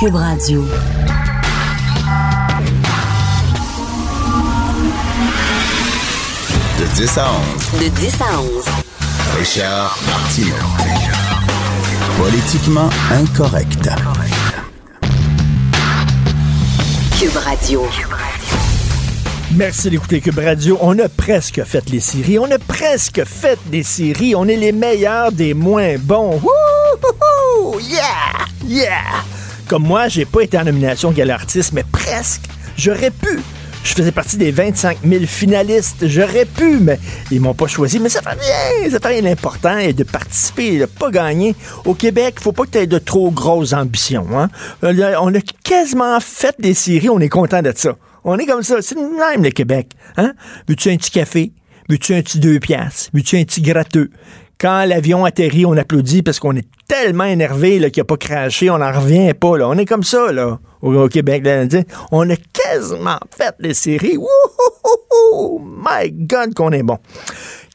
Cube Radio. De 10 à 11. De 10 à 11. Richard Martineau. Politiquement incorrect. Cube Radio. Merci d'écouter Cube Radio. On a presque fait les séries. On a presque fait des séries. On est les meilleurs des moins bons. Yeah! Yeah! Comme moi, j'ai pas été en nomination Gal Artiste, mais presque. J'aurais pu. Je faisais partie des 25 000 finalistes. J'aurais pu, mais ils m'ont pas choisi. Mais ça fait rien. Ça fait rien. L'important est de participer, de pas gagner. Au Québec, faut pas que tu aies de trop grosses ambitions. Hein? On a quasiment fait des séries. On est content de ça. On est comme ça. C'est même, le Québec. Hein? Veux-tu un petit café? Veux-tu un petit deux piastres? Veux-tu un petit gratteux? Quand l'avion atterrit, on applaudit parce qu'on est tellement énervé qu'il n'a pas craché, on n'en revient pas. Là. On est comme ça là, au, Québec. on a quasiment fait les séries. Wouhou! My God, qu'on est bon.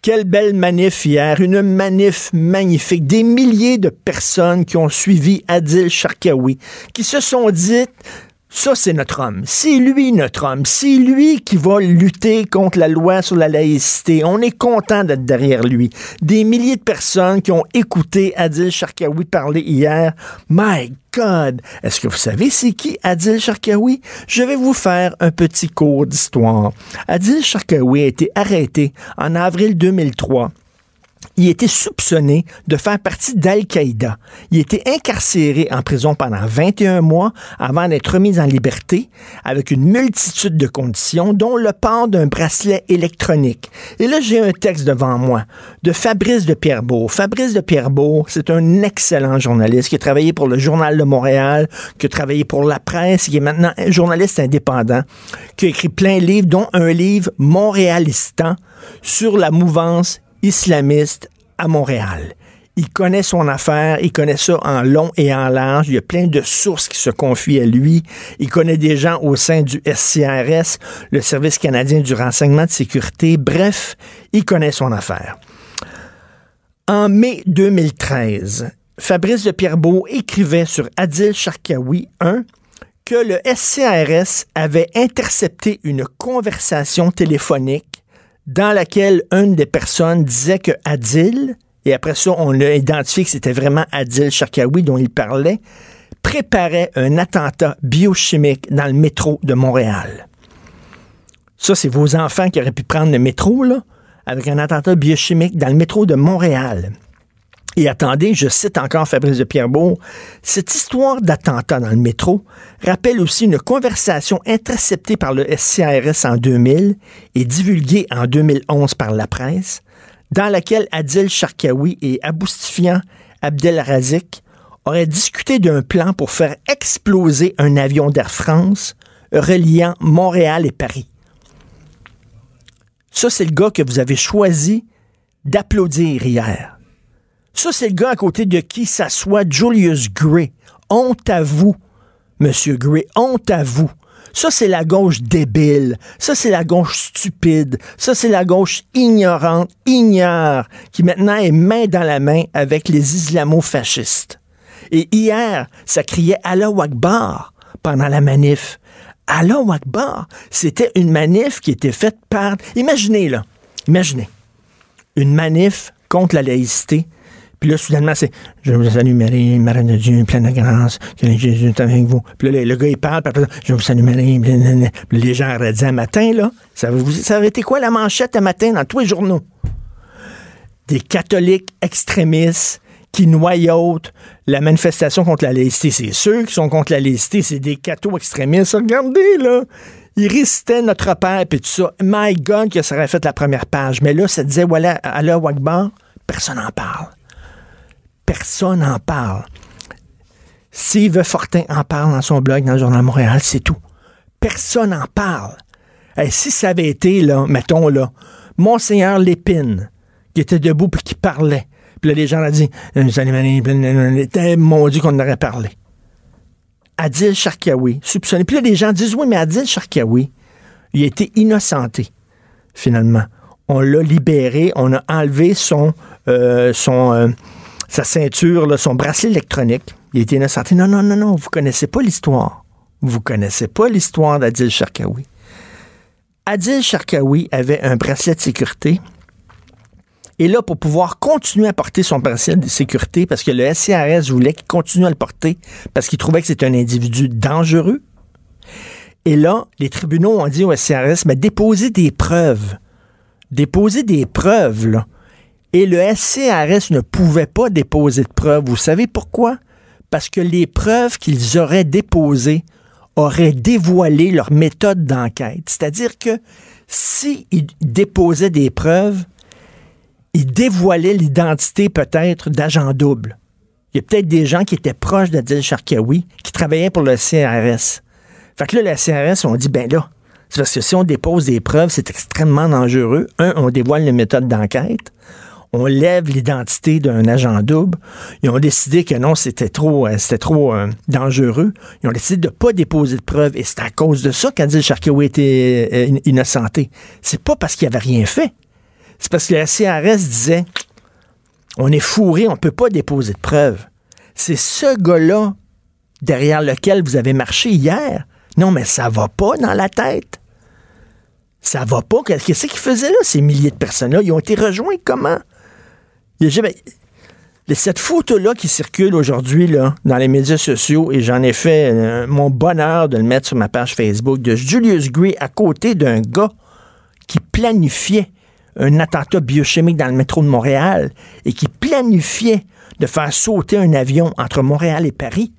Quelle belle manif hier, une manif magnifique. Des milliers de personnes qui ont suivi Adil Sharkawi, qui se sont dites ça, c'est notre homme. C'est lui notre homme. C'est lui qui va lutter contre la loi sur la laïcité. On est content d'être derrière lui. Des milliers de personnes qui ont écouté Adil Sharkawi parler hier. My God! Est-ce que vous savez c'est qui Adil Sharkawi? Je vais vous faire un petit cours d'histoire. Adil Sharkawi a été arrêté en avril 2003 il était soupçonné de faire partie d'Al-Qaïda. Il était incarcéré en prison pendant 21 mois avant d'être remis en liberté avec une multitude de conditions, dont le port d'un bracelet électronique. Et là, j'ai un texte devant moi de Fabrice de Pierrebeau. Fabrice de Pierrebeau, c'est un excellent journaliste qui a travaillé pour le Journal de Montréal, qui a travaillé pour la presse, qui est maintenant un journaliste indépendant, qui a écrit plein de livres, dont un livre Montréalistan sur la mouvance islamiste à Montréal. Il connaît son affaire, il connaît ça en long et en large. Il y a plein de sources qui se confient à lui. Il connaît des gens au sein du SCRS, le Service canadien du renseignement de sécurité. Bref, il connaît son affaire. En mai 2013, Fabrice de Pierrebeau écrivait sur Adil Sharkawi 1 que le SCRS avait intercepté une conversation téléphonique dans laquelle une des personnes disait que Adil, et après ça, on l'a identifié que c'était vraiment Adil Sharkawi dont il parlait, préparait un attentat biochimique dans le métro de Montréal. Ça, c'est vos enfants qui auraient pu prendre le métro, là, avec un attentat biochimique dans le métro de Montréal. Et attendez, je cite encore Fabrice de Pierrebeau, cette histoire d'attentat dans le métro rappelle aussi une conversation interceptée par le SCRS en 2000 et divulguée en 2011 par la presse, dans laquelle Adil Sharkawi et Aboustifian Abdelrazik auraient discuté d'un plan pour faire exploser un avion d'Air France reliant Montréal et Paris. Ça, c'est le gars que vous avez choisi d'applaudir hier. Ça, c'est le gars à côté de qui s'assoit Julius Gray. Honte à vous, Monsieur Gray, honte à vous. Ça, c'est la gauche débile. Ça, c'est la gauche stupide. Ça, c'est la gauche ignorante, ignore, qui maintenant est main dans la main avec les islamo-fascistes. Et hier, ça criait Allah Akbar pendant la manif. Allah Akbar, c'était une manif qui était faite par... Imaginez, là, imaginez, une manif contre la laïcité puis là, soudainement, c'est Je vous salue Marie, Marie de Dieu, pleine de grâce, que Jésus est avec vous. Puis là, le, gars, il parle, puis après, Je vous salue Marie, puis les gens auraient dit un matin, là, ça, ça été quoi la manchette un matin dans tous les journaux? Des catholiques extrémistes qui noyautent la manifestation contre la laïcité. C'est ceux qui sont contre la laïcité, c'est des cathos extrémistes. Regardez, là, ils récitaient notre père, puis tout ça. My God, que ça aurait fait la première page. Mais là, ça disait, voilà, à l'heure Wagbar, personne n'en parle personne n'en parle. Steve Fortin en parle dans son blog dans le Journal Montréal, c'est tout. Personne n'en parle. Hey, si ça avait été, là, mettons, là, Monseigneur Lépine, qui était debout puis qui parlait, puis là, les gens ont dit, euh, mon Dieu qu'on en aurait parlé. Adil Sharkawi, soupçonné. Puis là, les gens disent, oui, mais Adil Sharkawi, il a été innocenté, finalement. On l'a libéré, on a enlevé son, euh, euh, sa ceinture, son bracelet électronique. Il été innocenté. Non, non, non, non, vous connaissez pas l'histoire. Vous connaissez pas l'histoire d'Adil Sharkawi. Adil Sharkawi avait un bracelet de sécurité. Et là, pour pouvoir continuer à porter son bracelet de sécurité, parce que le SCRS voulait qu'il continue à le porter, parce qu'il trouvait que c'était un individu dangereux. Et là, les tribunaux ont dit au SCRS, mais déposez des preuves. Déposez des preuves, là. Et le SCRS ne pouvait pas déposer de preuves. Vous savez pourquoi? Parce que les preuves qu'ils auraient déposées auraient dévoilé leur méthode d'enquête. C'est-à-dire que s'ils déposaient des preuves, ils dévoilaient l'identité peut-être d'agents doubles. Il y a peut-être des gens qui étaient proches d'Adil Sharkawi qui travaillaient pour le CRS. Fait que là, le CRS, on dit, ben là, c'est parce que si on dépose des preuves, c'est extrêmement dangereux. Un, on dévoile les méthodes d'enquête on lève l'identité d'un agent double. Ils ont décidé que non, c'était trop, euh, euh, dangereux. Ils ont décidé de ne pas déposer de preuves. Et c'est à cause de ça qu'Adil Sharkawi était euh, innocenté. C'est pas parce qu'il avait rien fait. C'est parce que la CRS disait on est fourré, on ne peut pas déposer de preuves. C'est ce gars-là derrière lequel vous avez marché hier. Non, mais ça va pas dans la tête. Ça va pas. Qu'est-ce qu'ils faisaient là, ces milliers de personnes-là? Ils ont été rejoints comment? Cette photo-là qui circule aujourd'hui dans les médias sociaux, et j'en ai fait euh, mon bonheur de le mettre sur ma page Facebook, de Julius Gray à côté d'un gars qui planifiait un attentat biochimique dans le métro de Montréal et qui planifiait de faire sauter un avion entre Montréal et Paris,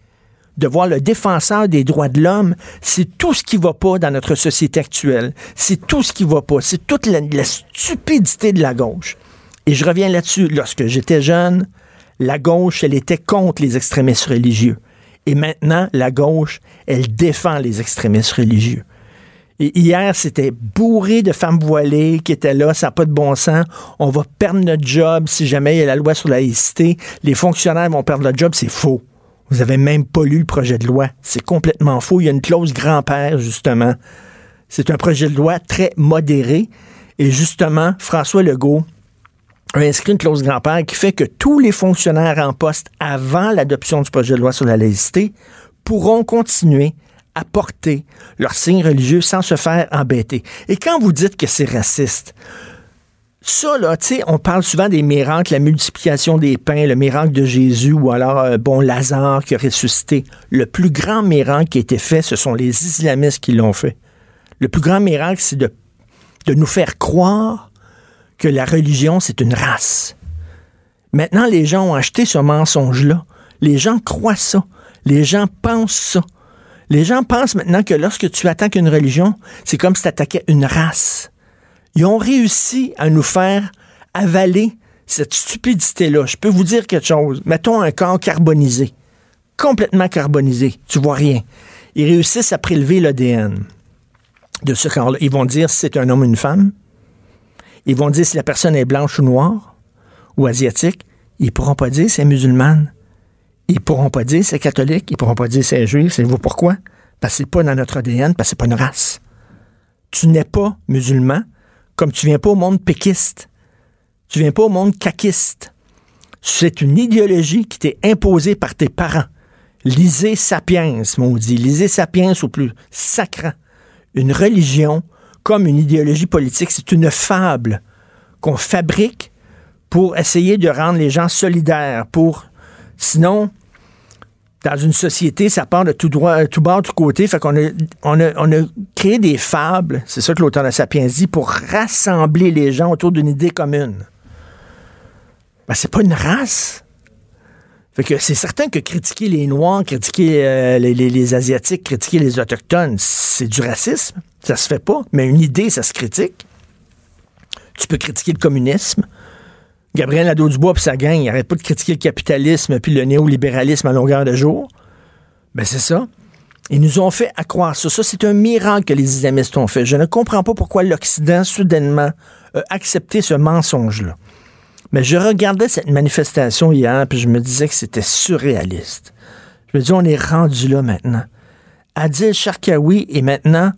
de voir le défenseur des droits de l'homme, c'est tout ce qui va pas dans notre société actuelle. C'est tout ce qui va pas. C'est toute la stupidité de la gauche. Et je reviens là-dessus. Lorsque j'étais jeune, la gauche, elle était contre les extrémistes religieux. Et maintenant, la gauche, elle défend les extrémistes religieux. Et hier, c'était bourré de femmes voilées qui étaient là, ça n'a pas de bon sens. On va perdre notre job si jamais il y a la loi sur la laïcité. Les fonctionnaires vont perdre leur job, c'est faux. Vous avez même pas lu le projet de loi. C'est complètement faux. Il y a une clause grand-père, justement. C'est un projet de loi très modéré. Et justement, François Legault, a inscrit une clause grand-père qui fait que tous les fonctionnaires en poste avant l'adoption du projet de loi sur la laïcité pourront continuer à porter leur signe religieux sans se faire embêter. Et quand vous dites que c'est raciste, ça, là, tu sais, on parle souvent des miracles, la multiplication des pains, le miracle de Jésus, ou alors, euh, bon, Lazare qui a ressuscité. Le plus grand miracle qui a été fait, ce sont les islamistes qui l'ont fait. Le plus grand miracle, c'est de, de nous faire croire que la religion, c'est une race. Maintenant, les gens ont acheté ce mensonge-là. Les gens croient ça. Les gens pensent ça. Les gens pensent maintenant que lorsque tu attaques une religion, c'est comme si tu attaquais une race. Ils ont réussi à nous faire avaler cette stupidité-là. Je peux vous dire quelque chose. Mettons un corps carbonisé. Complètement carbonisé. Tu vois rien. Ils réussissent à prélever l'ADN de ce corps-là. Ils vont dire si c'est un homme ou une femme. Ils vont dire si la personne est blanche ou noire ou asiatique. Ils pourront pas dire si elle est musulmane. Ils pourront pas dire c'est catholique. Ils pourront pas dire c'est juif. Savez-vous pourquoi? Parce que c'est pas dans notre ADN, parce que c'est pas une race. Tu n'es pas musulman comme tu viens pas au monde péquiste. Tu viens pas au monde caquiste. C'est une idéologie qui t'est imposée par tes parents. Lisez Sapiens, maudit. Lisez Sapiens au plus sacrant. Une religion comme une idéologie politique. C'est une fable qu'on fabrique pour essayer de rendre les gens solidaires. Pour sinon, dans une société, ça part de tout droit, tout tout côté. Fait qu'on a, on a, on a créé des fables, c'est ça que l'auteur de Sapiens dit, pour rassembler les gens autour d'une idée commune. Ben, c'est pas une race. Fait que c'est certain que critiquer les Noirs, critiquer euh, les, Asiatiques, critiquer les Autochtones, c'est du racisme. Ça se fait pas. Mais une idée, ça se critique. Tu peux critiquer le communisme. Gabriel Nadeau-Dubois puis sa gang, il n'arrête pas de critiquer le capitalisme puis le néolibéralisme à longueur de jour. Ben c'est ça. Ils nous ont fait accroire ça. Ça, c'est un miracle que les islamistes ont fait. Je ne comprends pas pourquoi l'Occident, soudainement, a accepté ce mensonge-là. Mais je regardais cette manifestation hier, puis je me disais que c'était surréaliste. Je me dis, on est rendu là maintenant. Adil Sharkawi est maintenant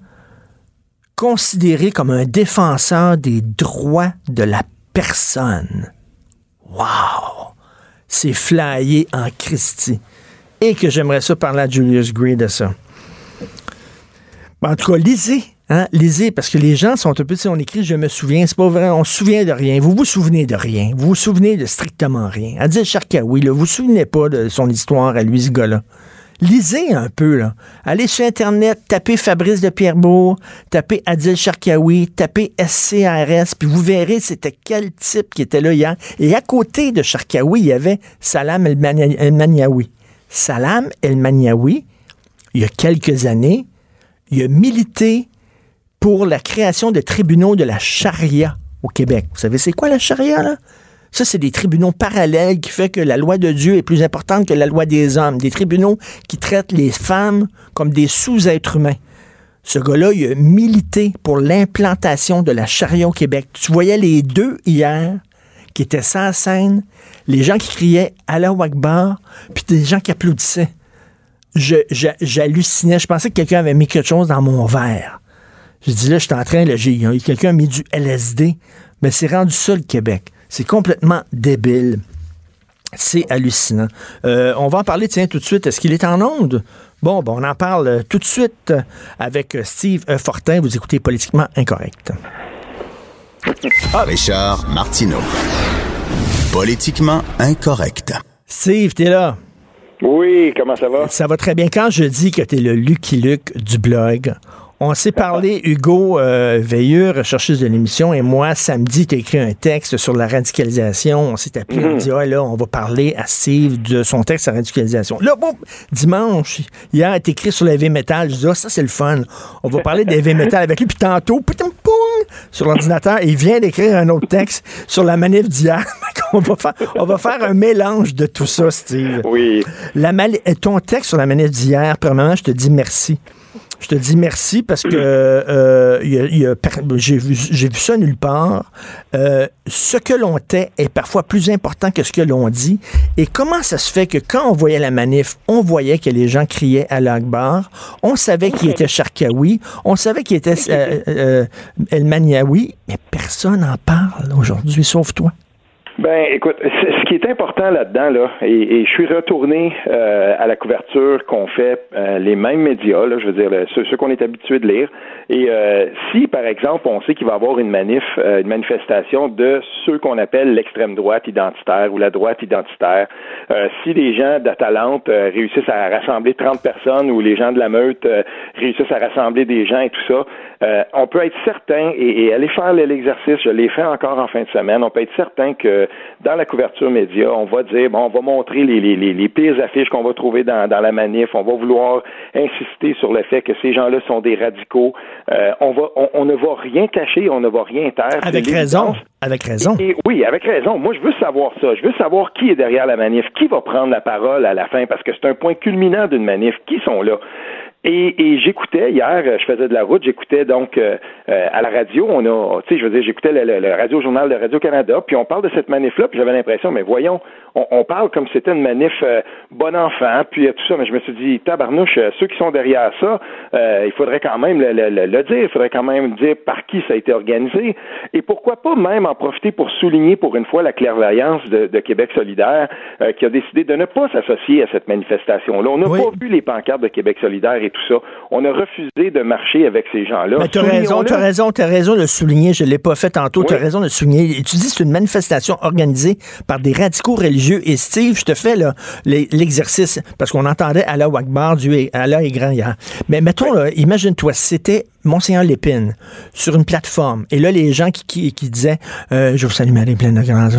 considéré comme un défenseur des droits de la personne. Wow! C'est flyé en Christie. Et que j'aimerais ça parler à Julius Gray de ça. En tout cas, lisez. Hein? Lisez, parce que les gens sont un peu, on écrit je me souviens, c'est pas vrai, on se souvient de rien. Vous vous souvenez de rien. Vous vous souvenez de strictement rien. Adil Sharkawi, là, vous vous souvenez pas de son histoire à lui, ce gars-là. Lisez un peu, là. Allez sur Internet, tapez Fabrice de Pierrebourg, tapez Adil Sharkawi, tapez SCRS, puis vous verrez c'était quel type qui était là hier. Et à côté de Sharkawi, il y avait Salam El-Maniawi. Salam El-Maniawi, il y a quelques années, il a milité pour la création de tribunaux de la charia au Québec. Vous savez, c'est quoi la charia, là? Ça, c'est des tribunaux parallèles qui fait que la loi de Dieu est plus importante que la loi des hommes. Des tribunaux qui traitent les femmes comme des sous-êtres humains. Ce gars-là, il a milité pour l'implantation de la charia au Québec. Tu voyais les deux hier qui étaient sans scène, les gens qui criaient Allah Akbar, puis des gens qui applaudissaient. J'hallucinais. Je, pensais que quelqu'un avait mis quelque chose dans mon verre. Je dis là, je suis en train, là, quelqu'un a mis du LSD. Mais c'est rendu ça le Québec. C'est complètement débile. C'est hallucinant. Euh, on va en parler, tiens, tout de suite. Est-ce qu'il est en onde? Bon, bon, on en parle tout de suite avec Steve Fortin. Vous écoutez Politiquement Incorrect. Richard Martineau. Politiquement Incorrect. Steve, t'es là? Oui, comment ça va? Ça va très bien. Quand je dis que t'es le Lucky Luke du blog, on s'est parlé, Hugo euh, Veilleux, recherchiste de l'émission, et moi, samedi, tu as écrit un texte sur la radicalisation. On s'est appelé, on dit, ah, là, on va parler à Steve de son texte sur la radicalisation. Là, bon, dimanche, hier, est écrit sur l'heavy metal. Je dis, ah, ça, c'est le fun. On va parler d'heavy metal avec lui. Puis tantôt, putain, poum, sur l'ordinateur, il vient d'écrire un autre texte sur la manif d'hier. on, va faire, on va faire un mélange de tout ça, Steve. Oui. La ton texte sur la manif d'hier, premièrement, je te dis merci. Je te dis merci parce que euh, j'ai vu, vu, ça nulle part. Euh, ce que l'on tait est parfois plus important que ce que l'on dit. Et comment ça se fait que quand on voyait la manif, on voyait que les gens criaient à l'Akbar, on savait qui était Sharkawi, on savait qui était euh, El Maniawi, mais personne n'en parle aujourd'hui, sauf toi. Ben, écoute, ce qui est important là-dedans, là, et, je suis retourné euh, à la couverture qu'ont fait euh, les mêmes médias, là, je veux dire, ceux, qu'on est habitué de lire. Et euh, si, par exemple, on sait qu'il va y avoir une manif, une manifestation de ceux qu'on appelle l'extrême droite identitaire ou la droite identitaire, si les gens d'Atalante réussissent à rassembler 30 personnes ou les gens de la meute réussissent à rassembler des gens et tout ça, on peut être certain et, et aller faire l'exercice, je l'ai fait encore en fin de semaine, on peut être certain que dans la couverture média, on va dire, bon, on va montrer les, les, les, pires affiches qu'on va trouver dans, dans, la manif, on va vouloir insister sur le fait que ces gens-là sont des radicaux. Euh, on, va, on, ne va rien cacher, on ne va rien taire. Avec raison. Avec raison. oui, avec raison. Moi, je veux savoir ça. Je veux savoir qui est derrière la manif, qui va prendre la parole à la fin, parce que c'est un point culminant d'une manif. Qui sont là? Et, et j'écoutais hier, je faisais de la route, j'écoutais donc euh, euh, à la radio, on a, tu sais, je veux dire, j'écoutais le, le, radio journal de Radio Canada, puis on parle de cette manif-là, puis j'avais l'impression, mais voyons, on, on parle comme si c'était une manif euh, bon enfant, puis tout ça, mais je me suis dit, tabarnouche, ceux qui sont derrière ça, il faudrait quand même le, le, dire, il faudrait quand même dire par qui ça a été organisé, et pourquoi pas même en profiter pour souligner pour une fois la clairvoyance de, de Québec solidaire, qui a décidé de ne pas s'associer à cette manifestation-là. On n'a pas vu les pancartes de Québec solidaire et tout ça. On a refusé de marcher avec ces gens-là. Mais tu as raison, tu as raison, tu as raison de le souligner. Je ne l'ai pas fait tantôt. Tu as raison de le souligner. Tu dis c'est une manifestation organisée par des radicaux religieux. Et Steve, je te fais l'exercice parce qu'on entendait Allah Akbar, Dieu et Allah est grand hier. Mais mettons, imagine-toi, c'était Monseigneur Lépine sur une plateforme. Et là, les gens qui, qui, disaient euh, Je vous salue Marie pleine de grâce.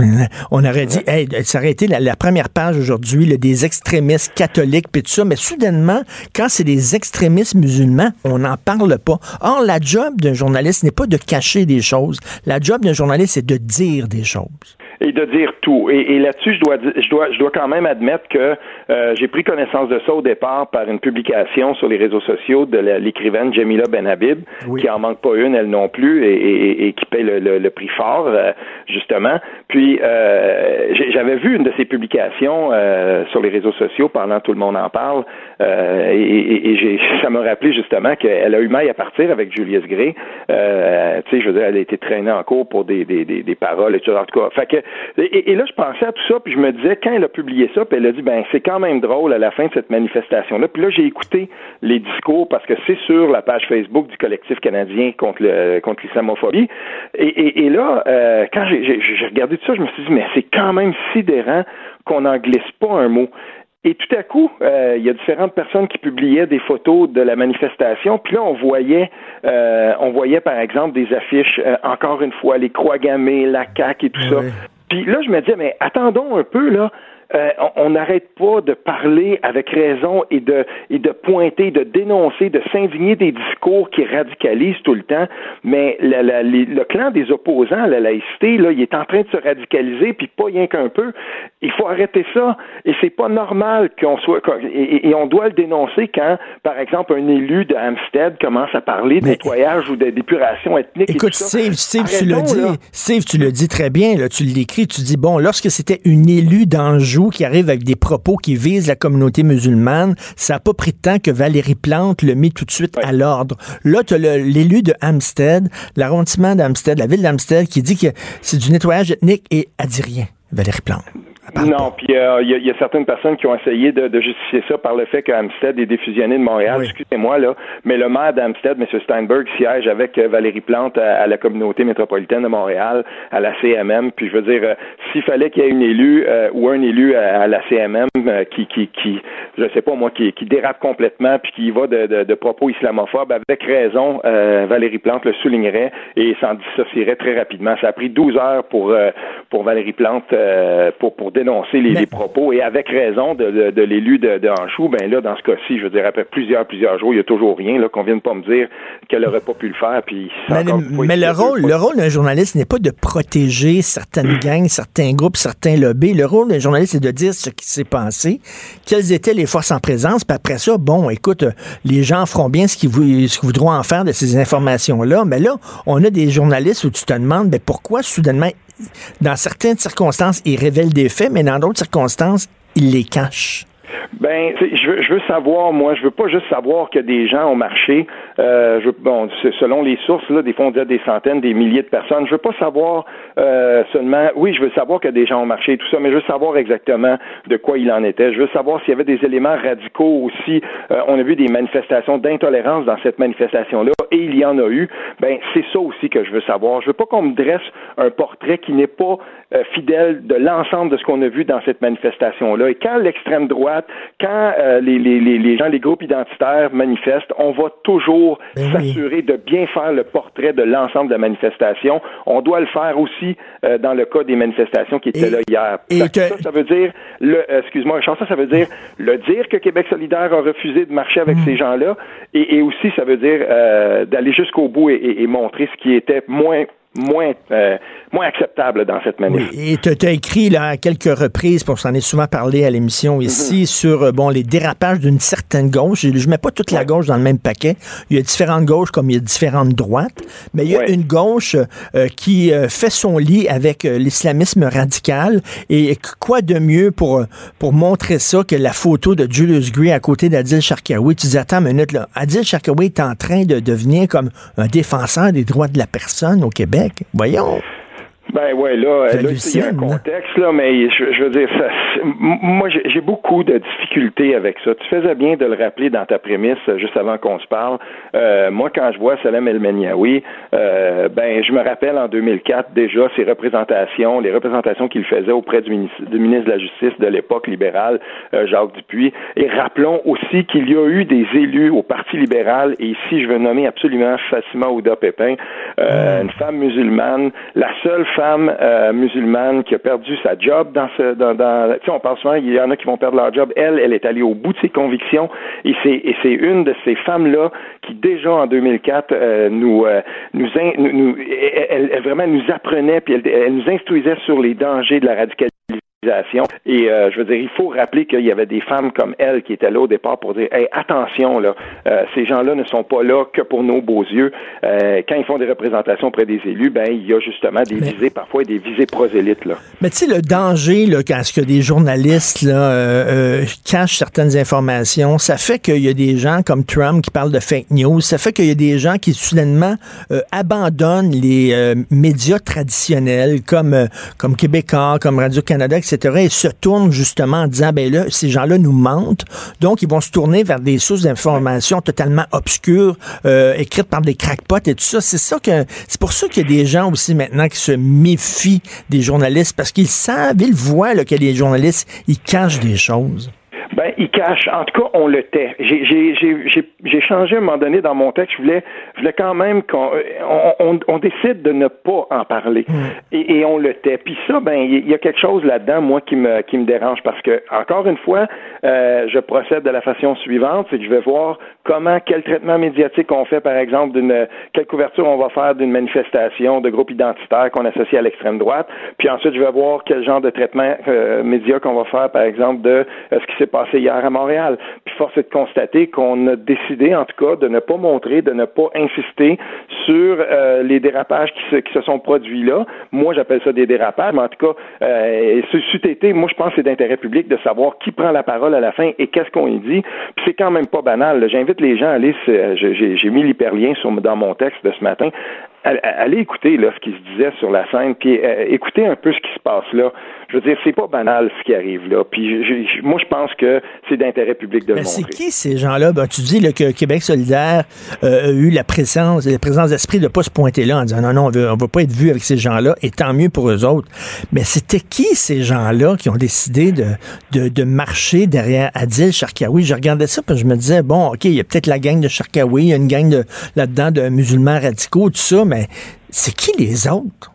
On aurait dit hey, ça aurait été la, première page aujourd'hui des extrémistes catholiques puis tout ça. Mais soudainement, quand c'est des extrémistes musulmans, on n'en parle pas. Or, la job d'un journaliste n'est pas de cacher des choses. La job d'un journaliste, c'est de dire des choses. Et de dire tout. Et, là-dessus, je dois, je dois, je dois quand même admettre que euh, j'ai pris connaissance de ça au départ par une publication sur les réseaux sociaux de l'écrivaine Jamila Benhabib, qui en manque pas une, elle non plus, et, qui paye le, prix fort, euh, justement. Puis, euh, j'avais vu une de ses publications sur les réseaux sociaux pendant Tout le monde en parle, et, ça m'a rappelé justement qu'elle a eu maille à partir avec Julius Gray. tu sais, je veux dire, elle a été traînée en cours pour des, des, des, paroles, etc. En tout cas, fait que, et, là, je pensais à tout ça, puis je me disais, quand elle a publié ça, puis elle a dit, ben, c'est quand même drôle à la fin de cette manifestation-là. Puis là, j'ai écouté les discours parce que c'est sur la page Facebook du collectif canadien contre le contre l'islamophobie. Et, et, là, euh, quand j'ai regardé tout ça, je me suis dit, mais c'est quand même sidérant qu'on n'en glisse pas un mot. Et tout à coup, euh, il y a différentes personnes qui publiaient des photos de la manifestation. Puis là, on voyait, euh, on voyait par exemple des affiches, euh, encore une fois, les croix gammées, la CAQ et tout ça. Puis là, je me disais, mais attendons un peu là. Euh, on n'arrête pas de parler avec raison et de, et de pointer, de dénoncer, de s'indigner des discours qui radicalisent tout le temps. Mais le clan des opposants à la laïcité, là, il est en train de se radicaliser, puis pas rien qu'un peu. Il faut arrêter ça. Et c'est pas normal qu'on soit. Et, on doit le dénoncer quand, par exemple, un élu de Hampstead commence à parler de nettoyage ou d'épuration ethnique. Écoute, Steve, Steve tu le dis. Steve, tu le dis très bien. Là, tu l'écris. Tu dis bon, lorsque c'était une élue d'Anjou qui arrive avec des propos qui visent la communauté musulmane. Ça n'a pas pris de temps que Valérie Plante le met tout de suite à l'ordre. Là, tu as l'élu de Hampstead, l'arrondissement d'Hampstead, la ville d'Hampstead, qui dit que c'est du nettoyage ethnique et elle dit rien, Valérie Plante. Non, puis euh, il y, a certaines personnes qui ont essayé de, justifier ça par le fait qu'Amstead est défusionné de Montréal. Excusez-moi, là, mais le maire d'Amstead, M. Steinberg, siège avec euh, Valérie Plante à, la communauté métropolitaine de Montréal, à la CMM. Puis je veux dire, euh, s'il fallait qu'il y ait une élue ou un élu à, la CMM qui, qui, qui, je sais pas moi, qui, qui dérape complètement puis qui va de, de, propos islamophobes, avec raison, Valérie Plante le soulignerait et s'en dissocierait très rapidement. Ça a pris 12 heures pour, pour Valérie Plante pour, pour dénoncer les, propos et avec raison de, de, l'élu de, de ben là, dans ce cas-ci, je veux dire, après plusieurs, plusieurs jours, il y a toujours rien, là, qu'on vienne pas me dire qu'elle aurait pas pu le faire, puis... Mais, le, rôle, le rôle d'un journaliste n'est pas de protéger certaines gangs, certains groupes, certains lobbies. Le rôle d'un journaliste, c'est de dire ce qui s'est passé, quelles étaient les forces en présence, puis après ça, bon, écoute, les gens feront bien ce qu'ils, voudront en faire de ces informations-là, mais là, on a des journalistes où tu te demandes, mais pourquoi soudainement dans certaines circonstances, il révèle des faits, mais dans d'autres circonstances, il les cache. Ben, je veux, je veux savoir, moi, je veux pas juste savoir que des gens ont marché. Euh, je, bon, selon les sources, là, des fois on des centaines, des milliers de personnes. Je veux pas savoir euh, seulement. Oui, je veux savoir que des gens ont marché et tout ça, mais je veux savoir exactement de quoi il en était. Je veux savoir s'il y avait des éléments radicaux aussi. Euh, on a vu des manifestations d'intolérance dans cette manifestation-là, et il y en a eu. Ben, c'est ça aussi que je veux savoir. Je veux pas qu'on me dresse un portrait qui n'est pas euh, fidèle de l'ensemble de ce qu'on a vu dans cette manifestation-là. Et quand l'extrême droite quand euh, les, les, les, gens, les groupes identitaires manifestent, on va toujours ben s'assurer de bien faire le portrait de l'ensemble de la manifestation. On doit le faire aussi euh, dans le cas des manifestations qui étaient là hier. Et ça, ça, veut dire, le, euh, excuse-moi, ça, ça veut dire le dire que Québec solidaire a refusé de marcher avec hmm. ces gens-là, et, et, aussi ça veut dire d'aller jusqu'au bout et, et montrer ce qui était moins moins, euh, moins acceptable dans cette manif. et tu as écrit là, à quelques reprises, pour s'en est souvent parlé à l'émission ici, mhm. sur euh, bon les dérapages d'une certaine gauche. Je ne mets pas toute la gauche dans le même paquet. Il y a différentes gauches comme il y a différentes droites, mais il y a une gauche euh, qui fait son lit avec l'islamisme radical. Et quoi de mieux pour, pour montrer ça que la photo de Julius Gray à côté d'Adil Sharkawi? Tu dis, attends une minute, là, Adil Sharkawi est en train de devenir comme un défenseur des droits de la personne au Québec. Voyons. Ben ouais, là, là il y a un contexte, là, mais je, veux dire, ça, moi, j'ai beaucoup de difficultés avec ça. Tu faisais bien de le rappeler dans ta prémisse, juste avant qu'on se parle. Euh, moi, quand je vois Salem El Meniaoui, euh, ben, je me rappelle en 2004 déjà ses représentations, les représentations qu'il faisait auprès du ministre, du ministre de la Justice de l'époque libérale, euh, Jacques Dupuis. Et rappelons aussi qu'il y a eu des élus au Parti libéral, et ici, je veux nommer absolument Fatima Ouda Pépin, euh, mm. une femme musulmane, la seule femme euh, musulmane qui a perdu sa job dans ce dans, dans tu sais on parle souvent il y en a qui vont perdre leur job. Elle elle est allée au bout de ses convictions. Et c'est et c'est une de ces femmes là qui déjà en 2004 euh, nous euh, nous, nous elle, elle, vraiment nous apprenait puis elle, elle nous instruisait sur les dangers de la radicalisation et euh, je veux dire, il faut rappeler qu'il y avait des femmes comme elle qui étaient là au départ pour dire hey, attention, là, euh, ces gens-là ne sont pas là que pour nos beaux yeux. Euh, quand ils font des représentations auprès des élus, ben il y a justement des visées, parfois des visées prosélytes. Là. Mais tu sais, le danger, là, quand ce que des journalistes là, cachent certaines informations, ça fait qu'il y a des gens comme Trump qui parlent de fake news, ça fait qu'il y a des gens qui soudainement abandonnent les médias traditionnels comme, comme Québécois, comme Radio-Canada, etc et se tournent justement en disant, ben là, ces gens-là nous mentent, donc ils vont se tourner vers des sources d'informations totalement obscures, euh, écrites par des crackpots et tout ça. C'est ça que, c'est pour ça qu'il y a des gens aussi maintenant qui se méfient des journalistes parce qu'ils savent, ils voient là, que les journalistes, ils cachent des choses. Ben, il cache. En tout cas, on le tait. J'ai changé à un moment donné dans mon texte. Je voulais, je voulais quand même qu'on on, on, décide de ne pas en parler. Hmm. Et, et, on le tait. Puis ça, ben, il y a quelque chose là-dedans, moi, qui me, qui me dérange parce que, encore une fois, euh, je procède de la façon suivante, c'est que je vais voir comment, quel traitement médiatique on fait, par exemple, d'une, quelle couverture on va faire d'une manifestation de groupe identitaire qu'on associe à l'extrême droite. Puis ensuite, je vais voir quel genre de traitement euh, média qu'on va faire, par exemple, de euh, ce qui s'est passé hier à Montréal. Puis force est de constater qu'on a décidé, en tout cas, de ne pas montrer, de ne pas insister sur euh, les dérapages qui se, sont produits là. Moi, j'appelle ça des dérapages, mais en tout cas, euh, ce été, moi, je pense que c'est d'intérêt public de savoir qui prend la parole à la fin et qu'est-ce qu'on y dit. Puis c'est quand même pas banal. J'invite les gens à aller, j'ai mis l'hyperlien dans mon texte de ce matin, allez écouter là, ce qui se disait sur la scène, puis euh, écoutez un peu ce qui se passe là. Je veux dire, c'est pas banal ce qui arrive là. Puis moi, je pense que c'est d'intérêt public de le montrer. C'est qui ces gens-là? Ben, tu dis que Québec solidaire euh, a eu la présence, la présence d'esprit de pas se pointer là en disant non, non, on veut, on veut pas être vu avec ces gens-là, et tant mieux pour eux autres. Mais c'était qui ces gens-là qui ont décidé de, de, de marcher derrière Adil Sharkawi? Je regardais ça, puis je me disais, bon, OK, il y a peut-être la gang de Sharkawi, il y a une gang de, là-dedans de musulmans radicaux, tout ça, mais c'est qui les autres?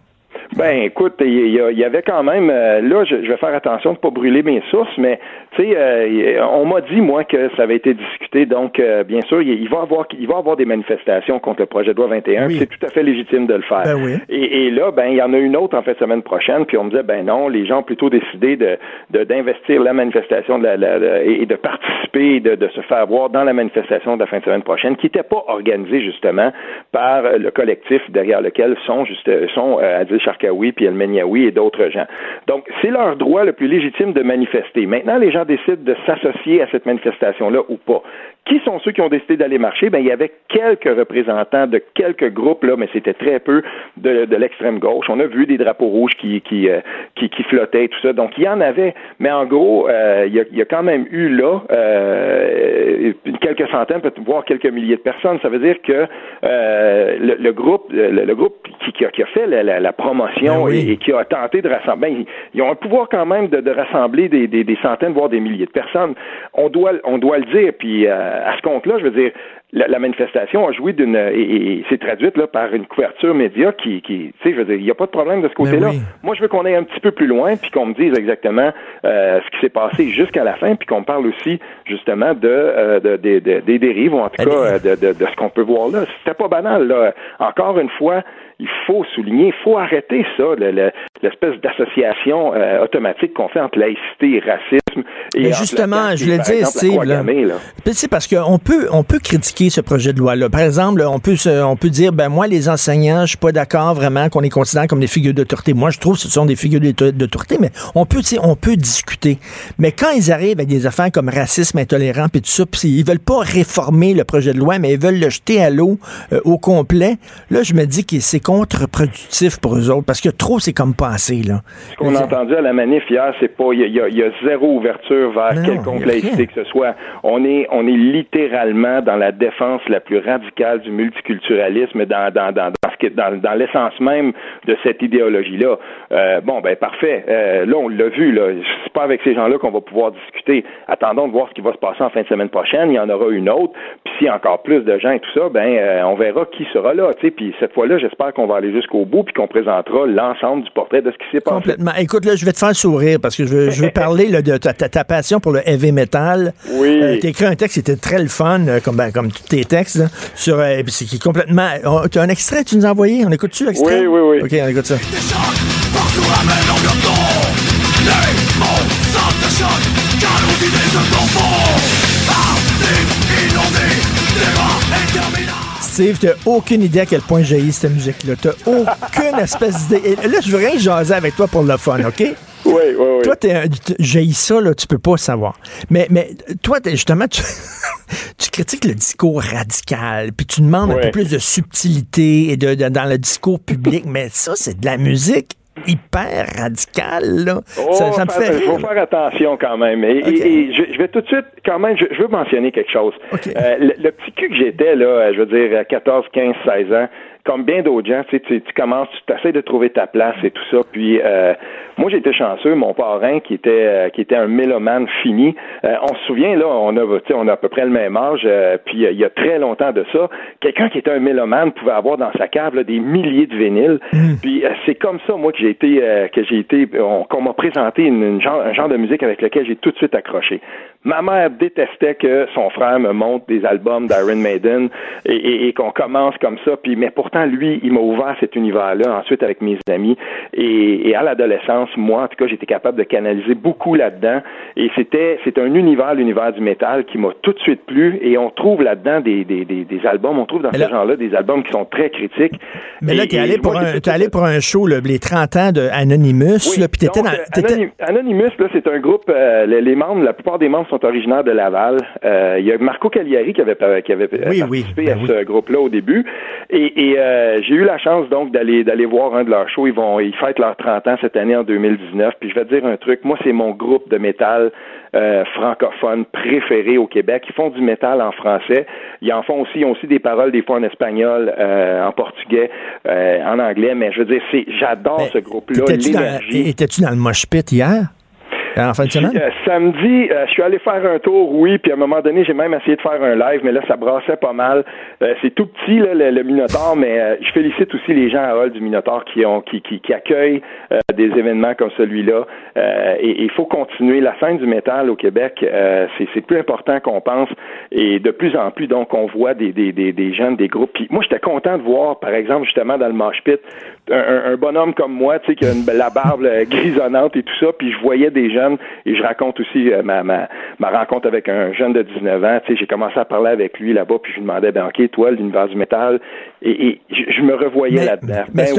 Ben, écoute, il y, avait quand même. Euh, là, je, vais faire attention de ne pas brûler mes sources, mais tu sais, euh, on m'a dit moi que ça avait été discuté. Donc, euh, bien sûr, il, va avoir, il va avoir des manifestations contre le projet de loi 21. C'est tout à fait légitime de le faire. Ben et, là, ben, il y en a une autre en fait semaine prochaine. Puis on me disait, ben non, les gens ont plutôt décidé de d'investir la manifestation de la, et de participer, de, de se faire voir dans la manifestation de la fin de semaine prochaine, qui n'était pas organisée justement par le collectif derrière lequel sont juste sont Adil Sharkawi puis El Menyaoui et d'autres gens. Donc, c'est leur droit le plus légitime de manifester. Maintenant, les gens décident de s'associer à cette manifestation-là ou pas. Qui sont ceux qui ont décidé d'aller marcher? Ben, il y avait quelques représentants de quelques groupes, là, mais c'était très peu de, de l'extrême gauche. On a vu des drapeaux rouges qui, qui, euh, qui, qui, flottaient, tout ça. Donc, il y en avait. Mais en gros, euh, il, y a, il, y a, quand même eu là euh, quelques centaines, peut-être voire quelques milliers de personnes. Ça veut dire que euh, le, le, groupe, le, groupe qui, qui, a, qui, a, fait la, la, la promotion ben et, et, qui a tenté de rassembler, ben, ils, ont un pouvoir quand même de, de rassembler des, des, des, centaines, voire des milliers de personnes. On doit, on doit le dire. Puis à ce compte-là, je veux dire, la, manifestation a joué d'une et, c'est traduite là par une couverture média qui, qui tu sais, je veux dire, il n'y a pas de problème de ce ben côté-là. Moi, je veux qu'on aille un petit peu plus loin, puis qu'on me dise exactement euh, ce qui s'est passé jusqu'à la fin, puis qu'on parle aussi justement de, euh, de, des dérives ou en tout cas de, de, de ce qu'on peut voir là. C'était pas banal. Là. Encore une fois, il faut souligner, il faut arrêter ça, l'espèce d'association euh, automatique qu'on fait entre laïcité et racisme. Et Mais justement, je le dis, Steve, c'est parce qu'on peut, on peut critiquer ce projet de loi-là. Par exemple, on peut, on peut dire, ben moi, les enseignants, je suis pas d'accord vraiment qu'on les considère comme des figures d'autorité. Moi, je trouve que ce sont des figures d'autorité, mais on peut, on peut discuter. Mais quand ils arrivent avec des affaires comme racisme, intolérant, puis tout ça, puis ils veulent pas réformer le projet de loi, mais ils veulent le jeter à l'eau euh, au complet. Là, je me dis que c'est contre-productif pour eux autres, parce que trop, c'est comme passé, là. Ce qu'on a entendu à la manif hier, c'est pas, il y, a zéro ouverture vers Non, quelconque laïcité que ce soit. On est, on est littéralement dans la défense la plus radicale du multiculturalisme, dans, dans, dans, dans, ce qui- dans, dans l'essence même de cette idéologie-là. Euh, bon, ben parfait. Euh, là, on l'a vu. Là, c'est pas avec ces gens-là qu'on va pouvoir discuter. Attendons de voir ce qui va se passer en fin de semaine prochaine. Il y en aura une autre. Puis s'il y a encore plus de gens et tout ça, ben euh, on verra qui sera là. Puis cette fois-là, j'espère qu'on va aller jusqu'au bout puis qu'on présentera l'ensemble du portrait de ce qui s'est passé. Complètement. Écoute, là, je vais te faire sourire parce que je veux, je veux parler là, de ta, ta- ta passion pour le heavy metal. Oui. Euh, T'as écrit un texte qui était très le fun, euh, comme, ben, comme tous tes textes, là, sur, euh, c'est qui est complètement... oh, T'as un extrait, tu nous as envoyé? On écoute-tu l'extrait? Oui, oui, oui. OK, on écoute ça. Steve, t'as aucune idée à quel point j'ai cette musique-là. T'as aucune espèce d'idée. Et Là, je veux rien jaser avec toi pour le fun, OK? Oui, oui, oui. Toi, j'ai ça, là, tu peux pas savoir. Mais, mais toi, t'es- justement, tu, tu critiques le discours radical, puis tu demandes un peu plus de subtilité et de, de- dans le discours public. mais ça, c'est de la musique hyper radicale, là. Oh, ça, ça me faire- fait Il faut faire attention quand même. Et, Ok. et- et je, je vais tout de suite, quand même, je, je veux mentionner quelque chose. Euh, le, le petit cul que j'étais, là, je veux dire, à 14, 15, 16 ans, comme bien d'autres gens, tu, sais, tu, tu commences, tu essaies de trouver ta place et tout ça. Puis, euh, moi, j'étais chanceux. Mon parrain, qui était, euh, qui était un mélomane fini, euh, on se souvient, là, on a, on a à peu près le même âge. euh, puis, euh, il y a très longtemps de ça, quelqu'un qui était un mélomane pouvait avoir dans sa cave là, des milliers de vinyles. Puis, euh, c'est comme ça, moi, que j'ai été, euh, que j'ai été, on- qu'on m'a présenté une, une genre, un genre de musique avec lequel j'ai tout de suite accroché. Ma mère détestait que son frère me montre des albums d'Iron Maiden et, et- et qu'on commence comme ça. Puis, mais pourtant, lui, il m'a ouvert cet univers-là ensuite avec mes amis. Et, et à l'adolescence, moi, en tout cas, j'étais capable de canaliser beaucoup là-dedans. Et c'était, c'est un univers, l'univers du métal, qui m'a tout de suite plu. Et on trouve là-dedans des, des, des, des albums, on trouve dans Mais ce là- genre-là des albums qui sont très critiques. Mais là, t'es allé, pour un, fait allé pour un show, là, les 30 ans de Anonymous, Oui, là, puis t'étais dans... euh, Anonymous, là, c'est un groupe. euh, les, les membres, la plupart des membres sont originaires de Laval. Euh, Il y a Marco Cagliari qui avait, qui avait Oui, participé oui, ben à ce groupe-là au début. Et, et, euh, j'ai eu la chance donc d'aller d'aller voir un de leurs shows. Ils vont ils fêtent leurs 30 ans cette année en 2019. Puis je vais te dire un truc. Moi, c'est mon groupe de métal euh, francophone préféré au Québec. Ils font du métal en français. Ils en font aussi, ils ont aussi des paroles des fois en espagnol, euh, en portugais, euh, en anglais. Mais je veux dire, c'est j'adore ce groupe-là. Dans, étais-tu dans le mosh pit hier? En fin? Euh, samedi, euh, je suis allé faire un tour, oui, puis à un moment donné, j'ai même essayé de faire un live, mais là, ça brassait pas mal. Euh, c'est tout petit, le, le Minotaur, mais je félicite aussi les gens à Hall du Minotaur qui ont qui, qui, accueillent des événements comme celui-là. Et il faut continuer. La scène du métal au Québec, c'est plus important qu'on pense. Et de plus en plus, donc, on voit des, des, des, des jeunes, des groupes. Puis moi, j'étais content de voir, par exemple, justement, dans le mosh pit, un, bonhomme comme moi, tu sais, qui a une, la barbe grisonnante et tout ça, puis je voyais des et je raconte aussi euh, ma, ma, ma rencontre avec un jeune de 19 ans, tu sais, j'ai commencé à parler avec lui là-bas, puis je lui demandais, ben ok, toi, l'univers du métal, et, et je, je me revoyais là-dedans. mais Ben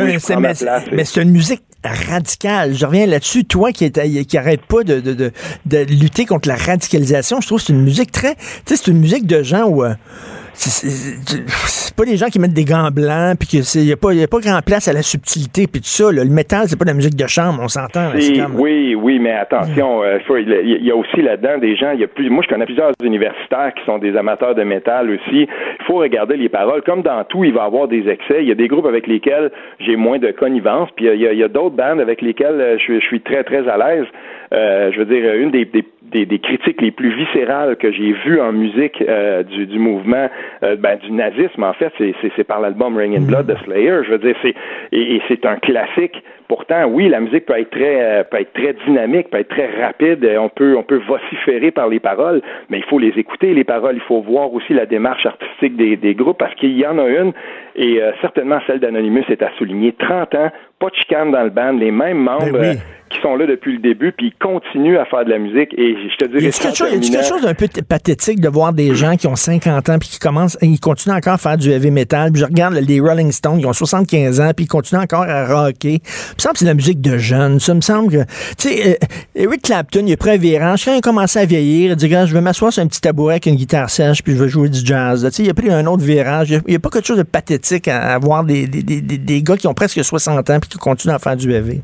mais c'est- une musique radicale. Je reviens là-dessus. Toi qui, est- qui arrête pas de, de, de, de lutter contre la radicalisation, je trouve que c'est une musique très... Tu sais, c'est une musique de gens où... euh, c'est- pas des gens qui mettent des gants blancs puis que c'est y a pas y a pas grand place à la subtilité puis tout ça là. le métal c'est pas de la musique de chambre on s'entend comme- oui, oui, mais attention, euh, il il y a aussi là-dedans des gens, il y a plus, moi je connais plusieurs universitaires qui sont des amateurs de métal aussi. Il faut regarder les paroles. Comme dans tout, il va y avoir des excès. Il y a des groupes avec lesquels j'ai moins de connivence, puis il y a, y a d'autres bandes avec lesquelles euh, je, je suis très très à l'aise. Euh, je veux dire, une des, des, des, des critiques les plus viscérales que j'ai vues en musique euh, du, du mouvement, euh, ben, du nazisme en fait, c'est- par l'album Ring in Blood de Slayer. Je veux dire, c'est et, et c'est un classique. Pourtant, oui, la musique peut être très euh, peut être très dynamique, peut être très rapide. euh, On peut on peut vociférer par les paroles, mais il faut les écouter les paroles. Il faut voir aussi la démarche artistique des, des groupes parce qu'il y en a une et euh, certainement celle d'Anonymous est à souligner. 30 ans, pas de chicane dans le band, les mêmes membres Ben oui. Qui sont là depuis le début, puis ils continuent à faire de la musique. Et je te dirais a-t-il quelque, chose- y a-t-il quelque chose d'un peu pathétique de voir des gens qui ont 50 ans puis qui commencent, ils continuent encore à faire du heavy metal. Puis je regarde les Rolling Stones, ils ont 75 ans puis ils continuent encore à rocker. Il me semble que c'est de la musique de jeunes. Ça me semble que, tu sais, euh, Eric Clapton, il a pris un virage. Quand il a commencé à vieillir, il a dit, je vais m'asseoir sur un petit tabouret avec une guitare sèche puis je vais jouer du jazz. Tu sais, il a pris un autre virage. Il n'y a, pas quelque chose de pathétique à, à voir des, des, des, des- des gars qui ont presque 60 ans puis qui continuent à faire du heavy.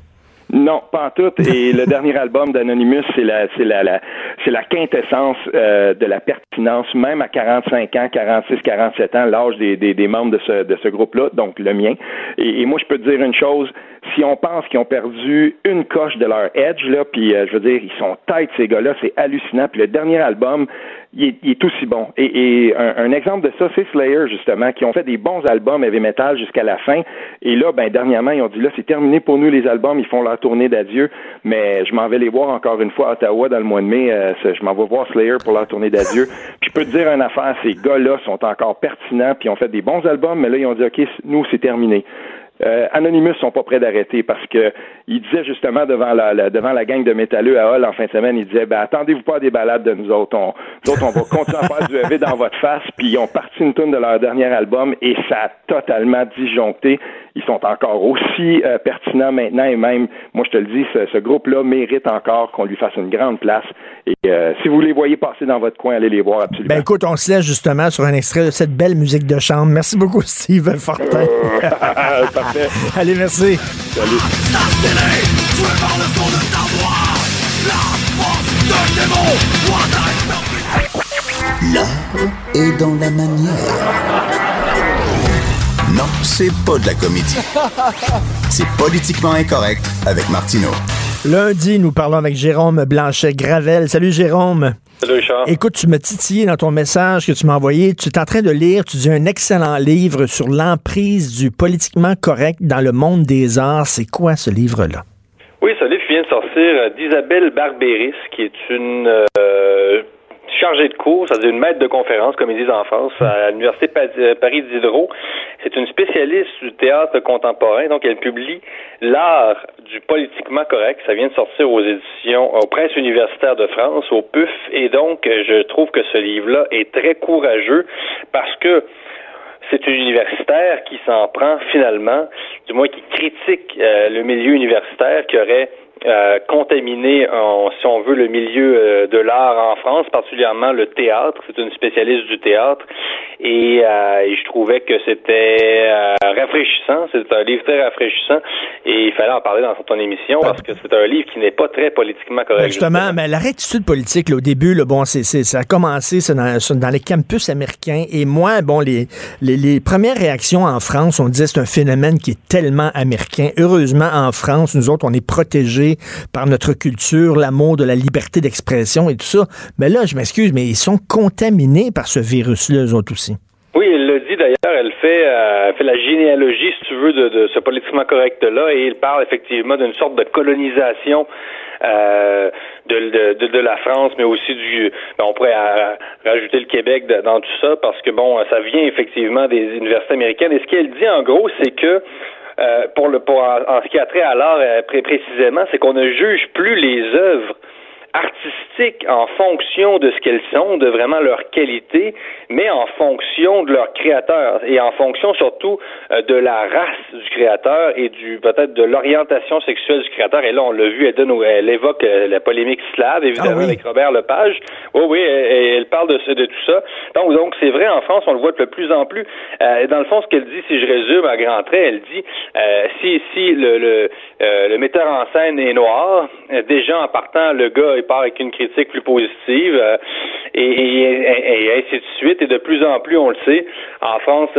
Non, pas en tout. Et le dernier album d'Anonymous, c'est la, c'est la, la c'est la quintessence euh, de la pertinence, même à 45 ans, 46, 47 ans, l'âge des, des, des, membres de ce, de ce groupe-là, donc le mien. Et, et, moi, je peux te dire une chose, si on pense qu'ils ont perdu une coche de leur edge, là, puis euh, je veux dire, ils sont têtes, ces gars-là, c'est hallucinant. Puis le dernier album, il est, il est aussi bon. Et, et un, un, exemple de ça, c'est Slayer, justement, qui ont fait des bons albums heavy metal jusqu'à la fin. Et là, ben, dernièrement, ils ont dit, là, c'est terminé pour nous, les albums, ils font leur tournée d'adieu, mais je m'en vais les voir encore une fois à Ottawa dans le mois de mai. Euh, je m'en vais voir Slayer pour leur tournée d'adieu. Puis je peux te dire une affaire, ces gars-là sont encore pertinents, puis ils ont fait des bons albums, mais là, ils ont dit, OK, nous, c'est terminé. Euh, Anonymous sont pas prêts d'arrêter parce que il disait justement devant la, la, devant la gang de métalleux à Hall en fin de semaine, il disait ben attendez-vous pas à des balades de nous autres, on, nous autres on va continuer à faire du EV dans votre face, puis ils ont parti une tune de leur dernier album et ça a totalement disjoncté. Ils sont encore aussi euh, pertinents maintenant et même, moi je te le dis, ce, ce groupe-là mérite encore qu'on lui fasse une grande place. Et euh, si vous les voyez passer dans votre coin, allez les voir absolument. Ben écoute, on se laisse justement sur un extrait de cette belle musique de chambre. Merci beaucoup Steve Fortin. Parfait. Allez, merci. Salut. L'art est dans la manière. Non, c'est pas de la comédie. C'est politiquement incorrect avec Martineau. Lundi, nous parlons avec Jérôme Blanchet-Gravel. Salut Jérôme. Salut Richard. Écoute, tu m'as titillé dans ton message que tu m'as envoyé. Tu es en train de lire, tu dis un excellent livre sur l'emprise du politiquement correct dans le monde des arts. C'est quoi ce livre-là? Oui, ce livre vient de sortir d'Isabelle Barbéris, qui est une euh, chargée de cours, c'est-à-dire une maître de conférence, comme ils disent en France, à l'Université Paris Diderot. C'est une spécialiste du théâtre contemporain, donc elle publie l'art du politiquement correct. Ça vient de sortir aux éditions, au Presse universitaire de France, au PUF, et donc je trouve que ce livre-là est très courageux parce que c'est une universitaire qui s'en prend finalement, du moins qui critique euh, le milieu universitaire qui aurait euh, contaminé, en, si on veut, le milieu euh, de l'art en France, particulièrement le théâtre. C'est une spécialiste du théâtre et, euh, et je trouvais que c'était rafraîchissant. C'est un livre très rafraîchissant et il fallait en parler dans ton émission parce que c'est un livre qui n'est pas très politiquement correct. Ben justement, mais la rectitude politique, là, au début, là, bon, c'est, ça a commencé dans, dans, les campus américains et moi, bon, les, les, les premières réactions en France, on disait c'est un phénomène qui est tellement américain. Heureusement, en France, nous autres, on est protégés par notre culture, l'amour de la liberté d'expression et tout ça. Mais là, je m'excuse, mais ils sont contaminés par ce virus-là, eux autres aussi. Oui, elle le dit d'ailleurs, elle fait, euh, la généalogie, si tu veux, de, ce politiquement correct-là, et il parle effectivement d'une sorte de colonisation euh, de, la France, mais aussi du. Ben, on pourrait euh, rajouter le Québec dans tout ça parce que bon, ça vient effectivement des universités américaines. Et ce qu'elle dit en gros, c'est que euh, pour le pour en, ce qui a trait à l'art euh, précisément, c'est qu'on ne juge plus les œuvres artistiques en fonction de ce qu'elles sont, de vraiment leur qualité, mais en fonction de leur créateur et en fonction surtout euh, de la race du créateur et du peut-être de l'orientation sexuelle du créateur. Et là, on l'a vu, elle, donne, elle évoque euh, la polémique slave, évidemment, ah oui. avec Robert Lepage. Oui, oui, elle, elle parle de, de, tout ça. Donc, donc c'est vrai, en France, on le voit de plus en plus. Euh, dans le fond, ce qu'elle dit, si je résume à grands traits, elle dit euh, si, si le, le, le metteur en scène est noir, déjà en partant, le gars part avec une critique plus positive et, et, et, ainsi de suite. Et de plus en plus, on le sait, en France,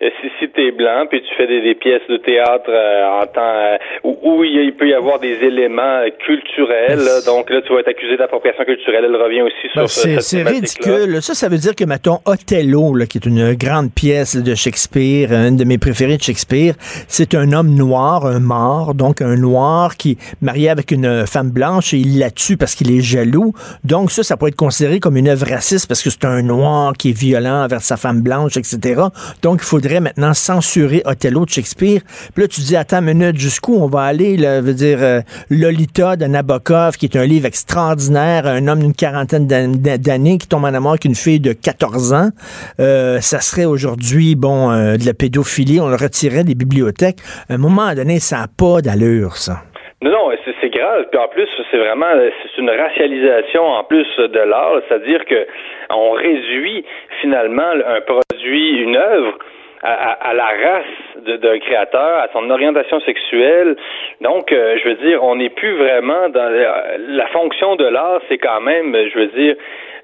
si, si tu es blanc, puis tu fais des, des pièces de théâtre en temps où, où, il peut y avoir des éléments culturels, là, donc là, tu vas être accusé d'appropriation culturelle. Elle revient aussi sur ben, C'est ridicule. Ça, ça veut dire que, mettons, Othello, là, qui est une grande pièce de Shakespeare, une de mes préférées de Shakespeare, c'est un homme noir, un mort, donc un noir qui est marié avec une femme blanche et il la tue parce qu'il est jaloux. Donc ça, ça peut être considéré comme une œuvre raciste parce que c'est un noir qui est violent envers sa femme blanche, etc. Donc il faudrait maintenant censurer Othello de Shakespeare. Puis là, tu dis, attends une minute, jusqu'où on va aller? Là, veut dire euh, Lolita de Nabokov, qui est un livre extraordinaire, un homme d'une quarantaine d'années qui tombe en amour avec une fille de 14 ans. Euh, ça serait aujourd'hui, bon, euh, de la pédophilie. On le retirait des bibliothèques. À un moment donné, ça n'a pas d'allure, ça. Non, non, c'est grave. Puis en plus, c'est vraiment c'est une racialisation en plus de l'art, c'est-à-dire que on réduit finalement un produit, une œuvre à, la race d'un créateur, à son orientation sexuelle. Donc, euh, je veux dire, on n'est plus vraiment dans la, la fonction de l'art, c'est quand même, je veux dire,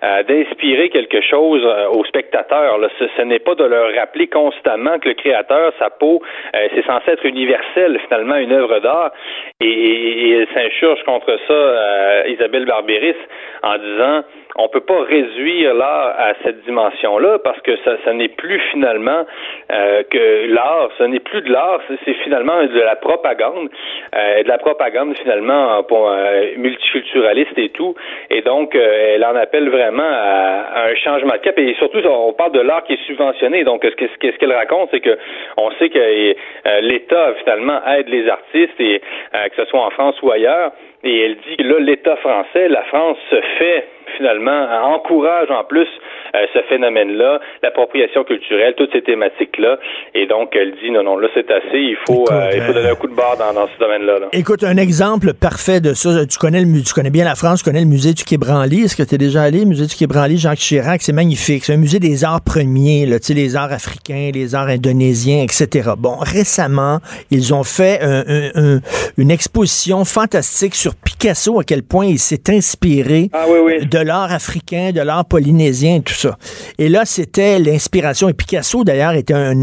euh, d'inspirer quelque chose euh, aux spectateurs. Là. Ce, n'est pas de leur rappeler constamment que le créateur, sa peau, euh, c'est censé être universel, finalement, une œuvre d'art. Et, et, elle s'insurge contre ça, Isabelle Barbéris, en disant on peut pas réduire l'art à cette dimension-là parce que ça, ça n'est plus finalement euh, que l'art, ce n'est plus de l'art, c'est finalement de la propagande, euh, de la propagande finalement pour euh, multiculturaliste et tout. Et donc, euh, elle en appelle vraiment à, un changement de cap. Et surtout, on parle de l'art qui est subventionné. Donc, ce qu'elle ce raconte, c'est que on sait que l'État finalement aide les artistes et que ce soit en France ou ailleurs. Et elle dit que là, l'État français, la France se fait finalement encourage en plus euh, ce phénomène-là, l'appropriation culturelle, toutes ces thématiques-là. Et donc, elle dit non, non, là, c'est assez, il faut, euh, il faut donner un coup de barre dans, dans ce domaine-là. Écoute, un exemple parfait de ça, tu connais, le, tu connais bien la France, tu connais le musée du Quai Branly. Est-ce que tu es déjà allé, le musée du Quai Branly, Jacques Chirac? C'est magnifique. C'est un musée des arts premiers, là, les arts africains, les arts indonésiens, etc. Bon, récemment, ils ont fait une exposition fantastique sur Picasso, à quel point il s'est inspiré ah, oui, oui. de l'art africain, de l'art polynésien, tout ça. Et là, c'était l'inspiration. Et Picasso, d'ailleurs, était un,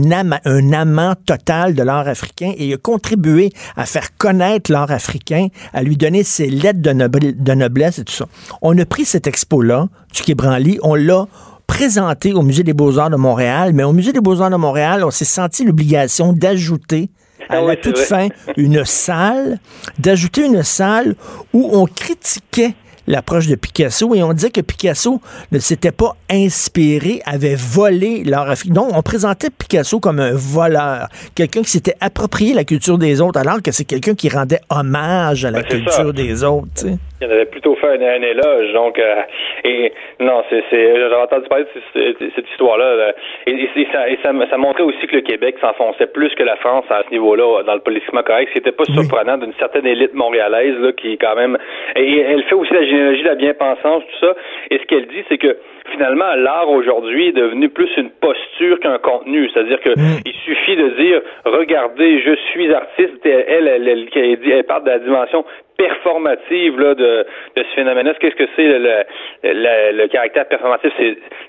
un amant total de l'art africain et il a contribué à faire connaître l'art africain, à lui donner ses lettres de, de noblesse et tout ça. On a pris cette expo-là, du Quai Branly, on l'a présenté au Musée des Beaux-Arts de Montréal, mais au Musée des Beaux-Arts de Montréal, on s'est senti l'obligation d'ajouter à la toute fin une salle, d'ajouter une salle où on critiquait l'approche de Picasso et on disait que Picasso ne s'était pas inspiré, avait volé l'art africain. Donc, on présentait Picasso comme un voleur, quelqu'un qui s'était approprié la culture des autres, alors que c'est quelqu'un qui rendait hommage à la ben, culture des autres. Sais. Il avait plutôt fait un, éloge, donc euh, et non, c'est j'ai entendu parler de cette, histoire-là, et, ça, et ça, ça, montrait aussi que le Québec s'enfonçait plus que la France à ce niveau-là dans le politiquement correct, ce qui n'était pas surprenant d'une certaine élite montréalaise là, qui quand même et elle fait aussi la généalogie de la bien-pensance, tout ça, et ce qu'elle dit, c'est que finalement, l'art aujourd'hui est devenu plus une posture qu'un contenu. C'est-à-dire que mm. il suffit de dire, regardez, je suis artiste. Elle, elle, elle, elle, elle parle de la dimension performative là, de, de ce phénomène-là. Qu'est-ce que c'est le, le, le, caractère performatif?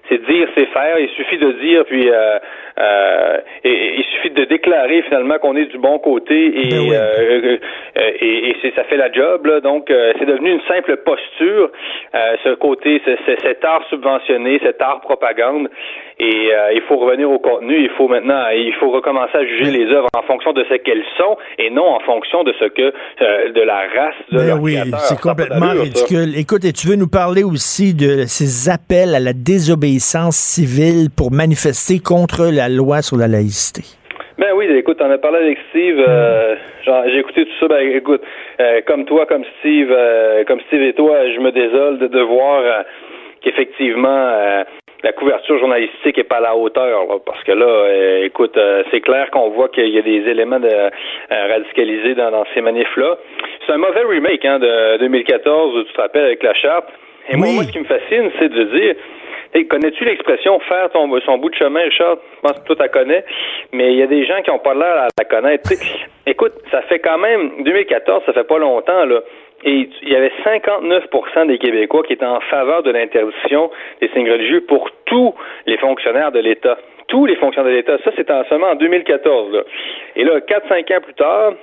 C'est dire, c'est faire. Il suffit de dire, puis euh, euh, et, il suffit de déclarer finalement qu'on est du bon côté et, ben euh, euh, et, et ça fait la job. Là. Donc, c'est devenu une simple posture, ce côté, cet art subventionné, cet art propagande. Et il faut revenir au contenu. Il faut maintenant, il faut recommencer à juger les œuvres en fonction de ce qu'elles sont et non en fonction de ce que de la race de ben oui, c'est complètement ridicule. Écoute, et tu veux nous parler aussi de ces appels à la désobéissance civile pour manifester contre la loi sur la laïcité? Ben oui, écoute, on a parlé avec Steve. Euh, j'ai écouté tout ça. Ben écoute, euh, comme toi, comme Steve, euh, comme Steve et toi, je me désole de, de qu'effectivement la couverture journalistique est pas à la hauteur, parce que là, écoute, c'est clair qu'on voit qu'il y a des éléments de, radicalisés dans, dans ces manifs-là. C'est un mauvais remake hein, de 2014, tu te rappelles, avec la charte. Et moi, moi, ce qui me fascine, c'est de dire, Hey, connais-tu l'expression faire ton, son bout de chemin, Richard? Je pense que toi, tu connais. Mais il y a des gens qui n'ont pas l'air à la connaître. écoute, ça fait quand même, 2014, ça fait pas longtemps, là. Et il y avait 59% des Québécois qui étaient en faveur de l'interdiction des signes religieux pour tous les fonctionnaires de l'État. Tous les fonctionnaires de l'État. Ça, c'était seulement en 2014. Là. Et là, 4-5 ans plus tard,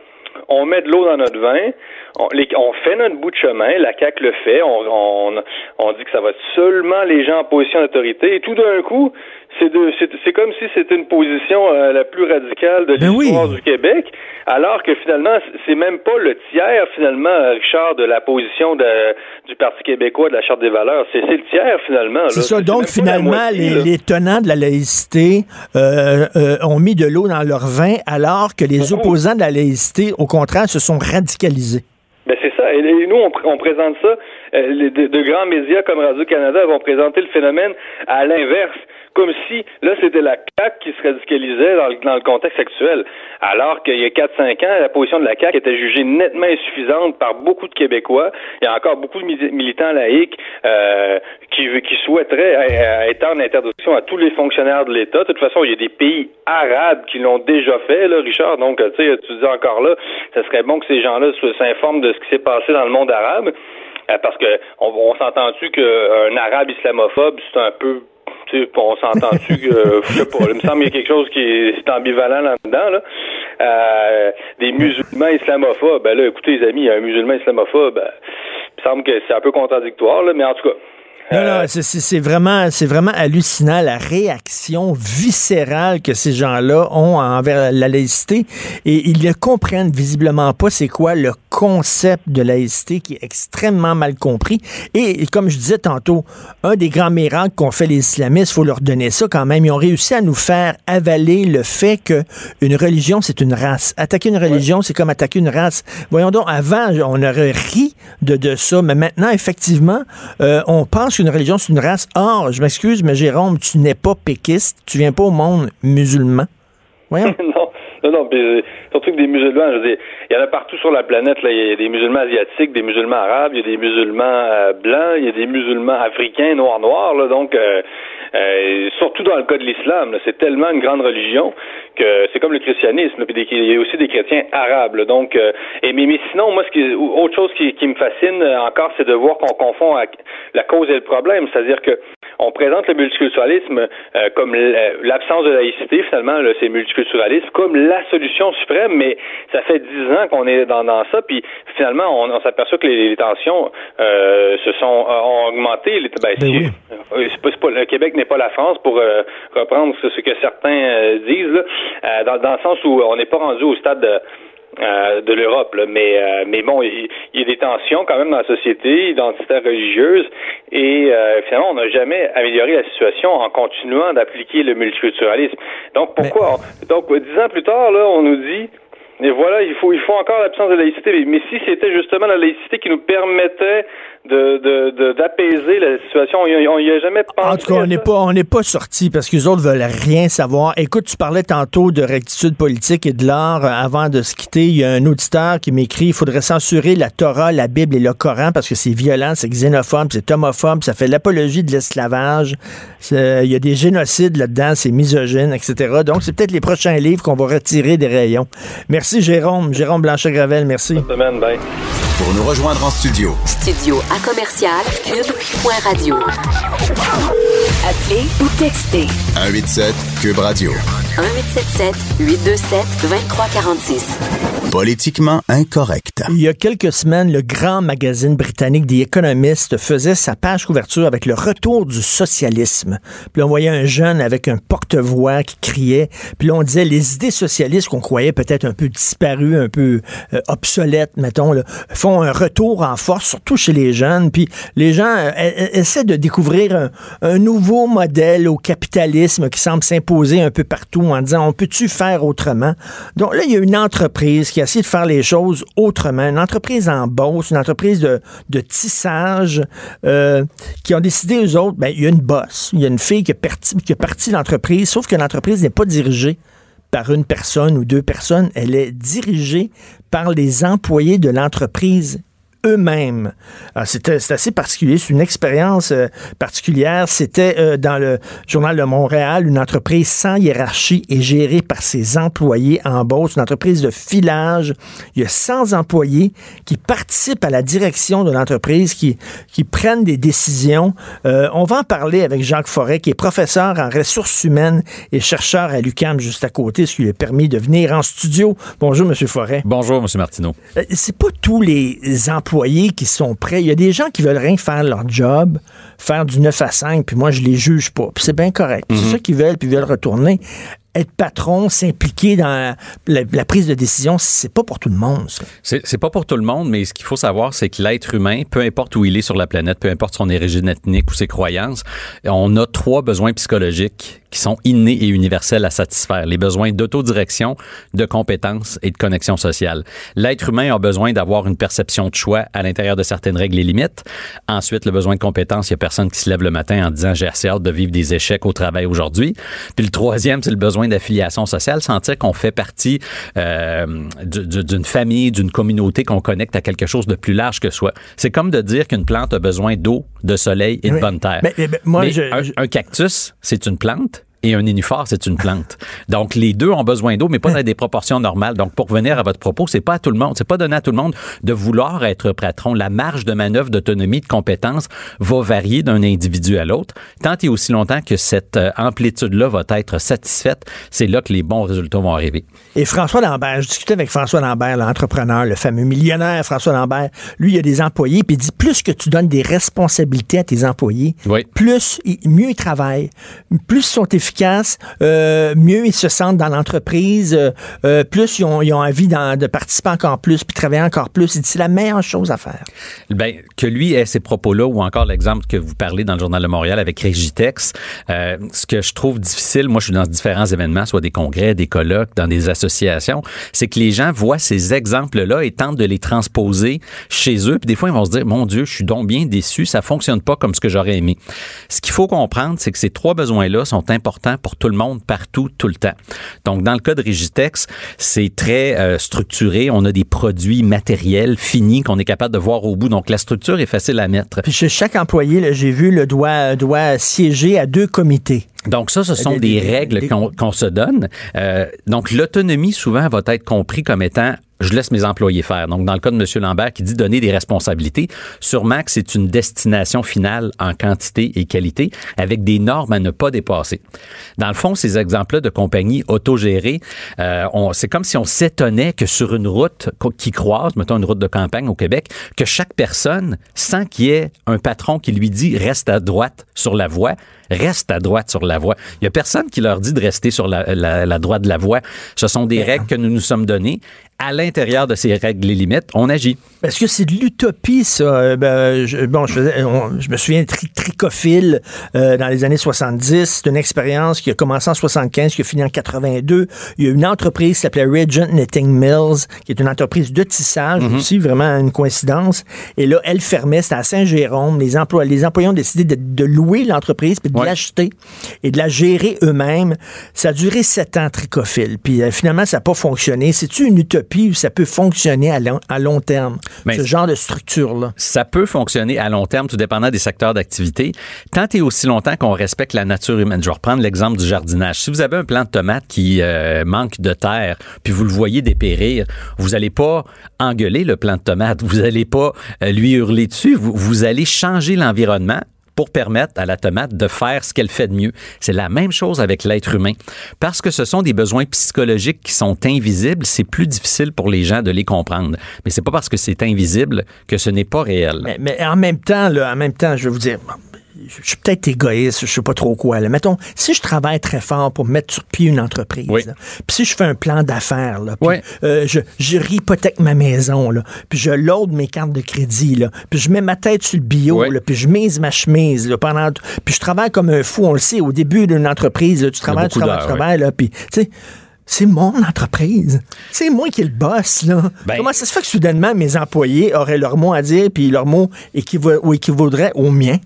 on met de l'eau dans notre vin, on, fait notre bout de chemin, la CAQ le fait, on, on, on dit que ça va être seulement les gens en position d'autorité, et tout d'un coup, c'est comme si c'était une position euh, la plus radicale de ben l'histoire du Québec, alors que finalement, c'est même pas le tiers, finalement, Richard, de la position de, du Parti québécois de la Charte des valeurs. C'est le tiers, finalement. C'est ça. Donc, finalement, les, tenants de la laïcité euh, euh, ont mis de l'eau dans leur vin, alors que les opposants de la laïcité, au contraire, se sont radicalisés. Ben c'est ça. Et, nous, on, présente ça. Les, de, grands médias comme Radio-Canada vont présenter le phénomène à l'inverse comme si là c'était la CAQ qui se radicalisait dans le, contexte actuel, alors qu'il y a 4-5 ans, la position de la CAQ était jugée nettement insuffisante par beaucoup de Québécois. Il y a encore beaucoup de militants laïcs euh, qui, qui souhaiteraient étendre l'interdiction à tous les fonctionnaires de l'État. De toute façon, il y a des pays arabes qui l'ont déjà fait, là, Richard. Donc, tu sais, tu dis encore là, ce serait bon que ces gens-là s'informent de ce qui s'est passé dans le monde arabe. Euh, parce que on, on s'entend-tu qu'un arabe islamophobe, c'est un peu on s'entend-tu que, je sais pas, il me semble qu'il y a quelque chose qui est, ambivalent là-dedans, là. Euh, des musulmans islamophobes, ben là, écoutez, les amis, un musulman islamophobe, ben, il me semble que c'est un peu contradictoire, là, mais en tout cas, non, non, c'est vraiment, c'est vraiment hallucinant la réaction viscérale que ces gens-là ont envers la laïcité et ils ne comprennent visiblement pas c'est quoi le concept de laïcité qui est extrêmement mal compris. Et, comme je disais tantôt, un des grands miracles qu'ont fait les islamistes, faut leur donner ça quand même. Ils ont réussi à nous faire avaler le fait que une religion c'est une race. Attaquer une religion, c'est comme attaquer une race. Voyons donc, avant on aurait ri de, de ça, mais maintenant effectivement, euh, on pense une religion, c'est une race. Or, je m'excuse, mais Jérôme, tu n'es pas péquiste, tu viens pas au monde musulman. Voyons. non. Non, non, euh, surtout que des musulmans, je veux dire, il y en a partout sur la planète. Il y a des musulmans asiatiques, des musulmans arabes, il y a des musulmans euh, blancs, il y a des musulmans africains, noirs, noirs. Donc, euh, euh, surtout dans le cas de l'islam, c'est tellement une grande religion que c'est comme le christianisme. Puis il y a aussi des chrétiens arabes. donc, euh, et mais, sinon, moi, ce qui, autre chose qui, qui me fascine encore, c'est de voir qu'on confond la cause et le problème. C'est-à-dire que on présente le multiculturalisme euh, comme l'absence de laïcité, finalement, c'est multiculturalisme, comme la solution suprême, mais ça fait dix ans qu'on est dans, dans, ça, puis finalement, on, on s'aperçoit que les, tensions euh, se sont ont augmenté. Les, ben, ben c'est pas, pas, le Québec n'est pas la France, pour euh, reprendre ce, que certains euh, disent, là, euh, dans, dans, le sens où on n'est pas rendu au stade de, de l'Europe, mais mais bon, il, y a des tensions quand même dans la société identitaire religieuse et finalement on n'a jamais amélioré la situation en continuant d'appliquer le multiculturalisme. Donc pourquoi donc dix ans plus tard là on nous dit et voilà, il faut, il faut encore l'absence de laïcité. Mais si c'était justement la laïcité qui nous permettait de, d'apaiser la situation, on n'y a, jamais pensé. En tout cas, on n'est pas, on n'est pas sorti parce que les autres veulent rien savoir. Écoute, tu parlais tantôt de rectitude politique et de l'art. Avant de se quitter, il y a un auditeur qui m'écrit, il faudrait censurer la Torah, la Bible et le Coran parce que c'est violent, c'est xénophobe, c'est homophobe, ça fait l'apologie de l'esclavage. Il y a des génocides là-dedans, c'est misogyne, etc. Donc, c'est peut-être les prochains livres qu'on va retirer des rayons. Merci Merci, Jérôme. Jérôme Blanchet-Gravel, merci. Bonne semaine, bye. Pour nous rejoindre en studio. Studio à commercial cube.radio. Appelez ou textez. 187 Cube Radio. 1877 827 2346. Politiquement incorrect. Il y a quelques semaines, le grand magazine britannique The Economist faisait sa page couverture avec le retour du socialisme. Puis on voyait un jeune avec un porte-voix qui criait. Puis on disait les idées socialistes qu'on croyait peut-être un peu disparues, un peu euh, obsolètes, mettons, là, font un retour en force, surtout chez les jeunes. Puis les gens euh, essaient de découvrir un, nouveau modèle au capitalisme qui semble s'imposer un peu partout en disant on peut-tu faire autrement? Donc là, il y a une entreprise qui essayer de faire les choses autrement. Une entreprise en bosse, une entreprise de, tissage, euh, qui ont décidé, eux autres, ben, il y a une bosse, il y a une fille qui est partie, l'entreprise, sauf que l'entreprise n'est pas dirigée par une personne ou deux personnes, elle est dirigée par les employés de l'entreprise eux-mêmes. C'est assez particulier, c'est une expérience euh, particulière. C'était euh, dans le Journal de Montréal, une entreprise sans hiérarchie et gérée par ses employés en bourse, une entreprise de filage. Il y a 100 employés qui participent à la direction de l'entreprise, qui, qui prennent des décisions. Euh, on va en parler avec Jacques Forêt, qui est professeur en ressources humaines et chercheur à l'UCAM juste à côté, ce qui lui a permis de venir en studio. Bonjour, Monsieur Forêt. Bonjour, Monsieur Martineau. C'est pas tous les employés qui sont prêts. Il y a des gens qui veulent rien faire leur job, faire du 9 à 5, puis moi, je les juge pas. Puis c'est bien correct. C'est mhm. ça qu'ils veulent, puis ils veulent retourner. être patron, s'impliquer dans la, la prise de décision, c'est pas pour tout le monde, c'est pas pour tout le monde, mais ce qu'il faut savoir, c'est que l'être humain, peu importe où il est sur la planète, peu importe son origine ethnique ou ses croyances, on a trois besoins psychologiques qui sont innés et universels à satisfaire. Les besoins d'autodirection, de compétence et de connexion sociale. L'être humain a besoin d'avoir une perception de choix à l'intérieur de certaines règles et limites. Ensuite, le besoin de compétence, il y a personne qui se lève le matin en disant j'ai assez hâte de vivre des échecs au travail aujourd'hui. Puis le troisième, c'est le besoin d'affiliation sociale, sentir qu'on fait partie euh, du- du- d'une famille, d'une communauté, qu'on connecte à quelque chose de plus large que soi. C'est comme de dire qu'une plante a besoin d'eau, de soleil et de Oui. bonne terre. Mais- mais- mais moi, Mais je- un, je- un cactus, c'est une plante. Et un nénuphar, c'est une plante. Donc, les deux ont besoin d'eau, mais pas dans des proportions normales. Donc, pour revenir à votre propos, c'est pas à tout le monde, c'est pas donné à tout le monde de vouloir être patron. La marge de manœuvre, d'autonomie, de compétence va varier d'un individu à l'autre. Tant et aussi longtemps que cette euh, amplitude-là va être satisfaite, c'est là que les bons résultats vont arriver. Et François Lambert, je discutais avec François Lambert, l'entrepreneur, le fameux millionnaire François Lambert. Lui, il a des employés, puis il dit plus que tu donnes des responsabilités à tes employés, Oui. plus mieux ils travaillent, plus ils sont efficaces, euh, mieux ils se sentent dans l'entreprise, euh, euh, plus ils ont, envie de participer encore plus, puis travailler encore plus. C'est la meilleure chose à faire. Ben, que lui ait ces propos-là, ou encore l'exemple que vous parlez dans le Journal de Montréal avec Régitex, ce que je trouve difficile, moi je suis dans différents événements, soit des congrès, des colloques, dans des associations, c'est que les gens voient ces exemples-là et tentent de les transposer chez eux, puis des fois ils vont se dire, mon Dieu, je suis donc bien déçu, ça fonctionne pas comme ce que j'aurais aimé. Ce qu'il faut comprendre, c'est que ces trois besoins-là sont importants pour tout le monde, partout, tout le temps. Donc, dans le cas de Régitex, c'est très euh, structuré. On a des produits matériels finis qu'on est capable de voir au bout. Donc, la structure est facile à mettre. Puis chez chaque employé, j'ai vu, le doit, doit siéger à deux comités. Donc ça, ce sont Des- règles qu'on se donne. Euh, donc l'autonomie, souvent, va être compris comme étant je laisse mes employés faire. Donc, dans le cas de M. Lambert qui dit donner des responsabilités, sûrement que c'est une destination finale en quantité et qualité avec des normes à ne pas dépasser. Dans le fond, ces exemples-là de compagnies autogérées, euh, c'est comme si on s'étonnait que sur une route qui croise, mettons une route de campagne au Québec, que chaque personne, sans qu'il y ait un patron qui lui dit reste à droite sur la voie, reste à droite sur la voie. Il y a personne qui leur dit de rester sur la, la- la droite de la voie. Ce sont des règles que nous nous sommes données. À l'intérieur de ces règles et limites, on agit. Est-ce que c'est de l'utopie, ça? Euh, ben, je, bon, je, faisais- on- je me souviens tri, tricophile euh, dans les années 70. C'est une expérience qui a commencé en 75, qui a fini en 82. Il y a une entreprise qui s'appelait Regent Knitting Mills, qui est une entreprise de tissage aussi, vraiment une coïncidence. Et là, elle fermait, c'était à Saint-Jérôme. Les, emplois, les employés ont décidé de, de louer l'entreprise puis de Ouais. l'acheter et de la gérer eux-mêmes. Ça a duré sept ans, tricophile. Puis euh, finalement, ça n'a pas fonctionné. C'est-tu une utopie ou ça peut fonctionner à long, à long terme? Mais- ce genre de structure-là. Ça peut fonctionner à long terme, tout dépendant des secteurs d'activité, tant et aussi longtemps qu'on respecte la nature humaine. Je vais reprendre l'exemple du jardinage. Si vous avez un plant de tomate qui euh, manque de terre, puis vous le voyez dépérir, vous n'allez pas engueuler le plant de tomate, vous n'allez pas euh, lui hurler dessus, vous, vous allez changer l'environnement pour permettre à la tomate de faire ce qu'elle fait de mieux. C'est la même chose avec l'être humain. Parce que ce sont des besoins psychologiques qui sont invisibles, c'est plus difficile pour les gens de les comprendre. Mais c'est pas parce que c'est invisible que ce n'est pas réel. Mais, en même temps, en même temps, je vais vous dire, je suis peut-être égoïste, je sais pas trop quoi. Là. Mettons, si je travaille très fort pour mettre sur pied une entreprise, Oui. puis si je fais un plan d'affaires, là, puis, Oui. euh, je, je hypothèque ma maison, là, puis je load mes cartes de crédit, là, puis je mets ma tête sur le bio, Oui. là, puis je mise ma chemise là, pendant, puis je travaille comme un fou, on le sait, au début d'une entreprise, là, tu travailles, tu travailles, tu travailles, là, puis tu sais. C'est mon entreprise. C'est moi qui est le boss, là. Ben- Comment ça se fait que soudainement mes employés auraient leur mot à dire, puis leur mot équiva- ou équivaudrait au mien?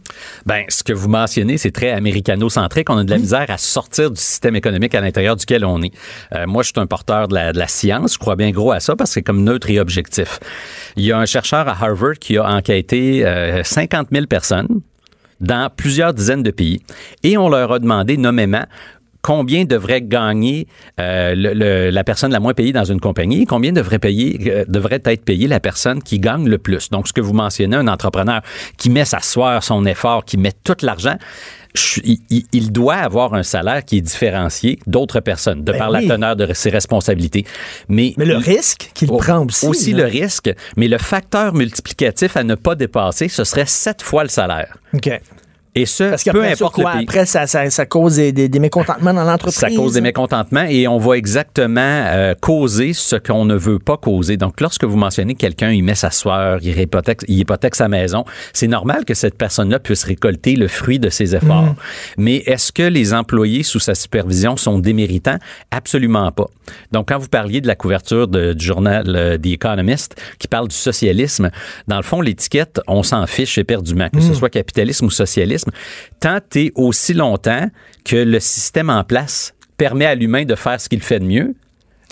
Ben, ce que vous mentionnez, c'est très américano-centrique. On a de la misère à sortir du système économique à l'intérieur duquel on est. Euh, moi, je suis un porteur de la, de la science. Je crois bien gros à ça parce que c'est comme neutre et objectif. Il y a un chercheur à Harvard qui a enquêté euh, 50 000 personnes dans plusieurs dizaines de pays et on leur a demandé nommément combien devrait gagner euh, le- le- la personne la moins payée dans une compagnie et combien devrait payer euh, devrait être payée la personne qui gagne le plus. Donc, ce que vous mentionnez, un entrepreneur qui met sa sueur, son effort, qui met tout l'argent, il, doit avoir un salaire qui est différencié d'autres personnes, de Ben par oui. la teneur de ses responsabilités. Mais, Mais le risque qu'il Oh, prend aussi. Aussi là. le risque, mais le facteur multiplicatif à ne pas dépasser, ce serait sept fois le salaire. OK. Et ce, Parce peu importe quoi, le pays. après, ça, ça, ça cause des, des- des mécontentements dans l'entreprise? Ça cause des mécontentements et on va exactement euh, causer ce qu'on ne veut pas causer. Donc, lorsque vous mentionnez que quelqu'un, il met sa sueur, il hypothèque, il hypothèque sa maison, c'est normal que cette personne-là puisse récolter le fruit de ses efforts. Mais est-ce que les employés sous sa supervision sont déméritants? Absolument pas. Donc, quand vous parliez de la couverture de- du journal euh, The Economist qui parle du socialisme, dans le fond, l'étiquette, on s'en fiche éperdument, que ce soit capitalisme ou socialisme, tant et aussi longtemps que le système en place permet à l'humain de faire ce qu'il fait de mieux,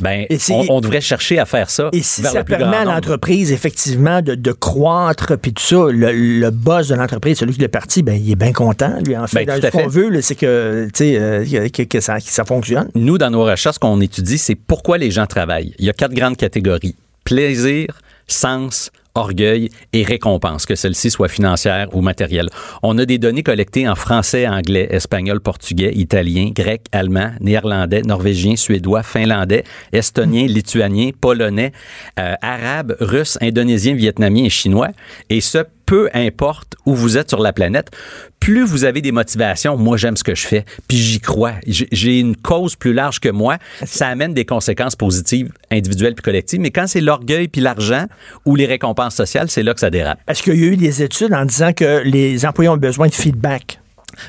ben, Et on, on devrait chercher à faire ça. Et si vers ça le plus permet à l'entreprise, effectivement, de, de croître, puis tout ça, le, le boss de l'entreprise, celui qui est parti, ben, il est bien content, lui, en fait. Ben, ce qu'on veut, c'est que, euh, que, que ça, que ça fonctionne. Nous, dans nos recherches, ce qu'on étudie, c'est pourquoi les gens travaillent. Il y a quatre grandes catégories. Plaisir, sens, orgueil et récompense, que celle-ci soit financière ou matérielle. On a des données collectées en français, anglais, espagnol, portugais, italien, grec, allemand, néerlandais, norvégien, suédois, finlandais, estonien, lituanien, polonais, euh, arabe, russe, indonésien, vietnamien et chinois. Et ce, peu importe où vous êtes sur la planète, plus vous avez des motivations, moi j'aime ce que je fais, puis j'y crois. J'ai une cause plus large que moi, ça amène des conséquences positives individuelles puis collectives, mais quand c'est l'orgueil puis l'argent ou les récompenses sociales, c'est là que ça dérape. Est-ce qu'il y a eu des études en disant que les employés ont besoin de feedback?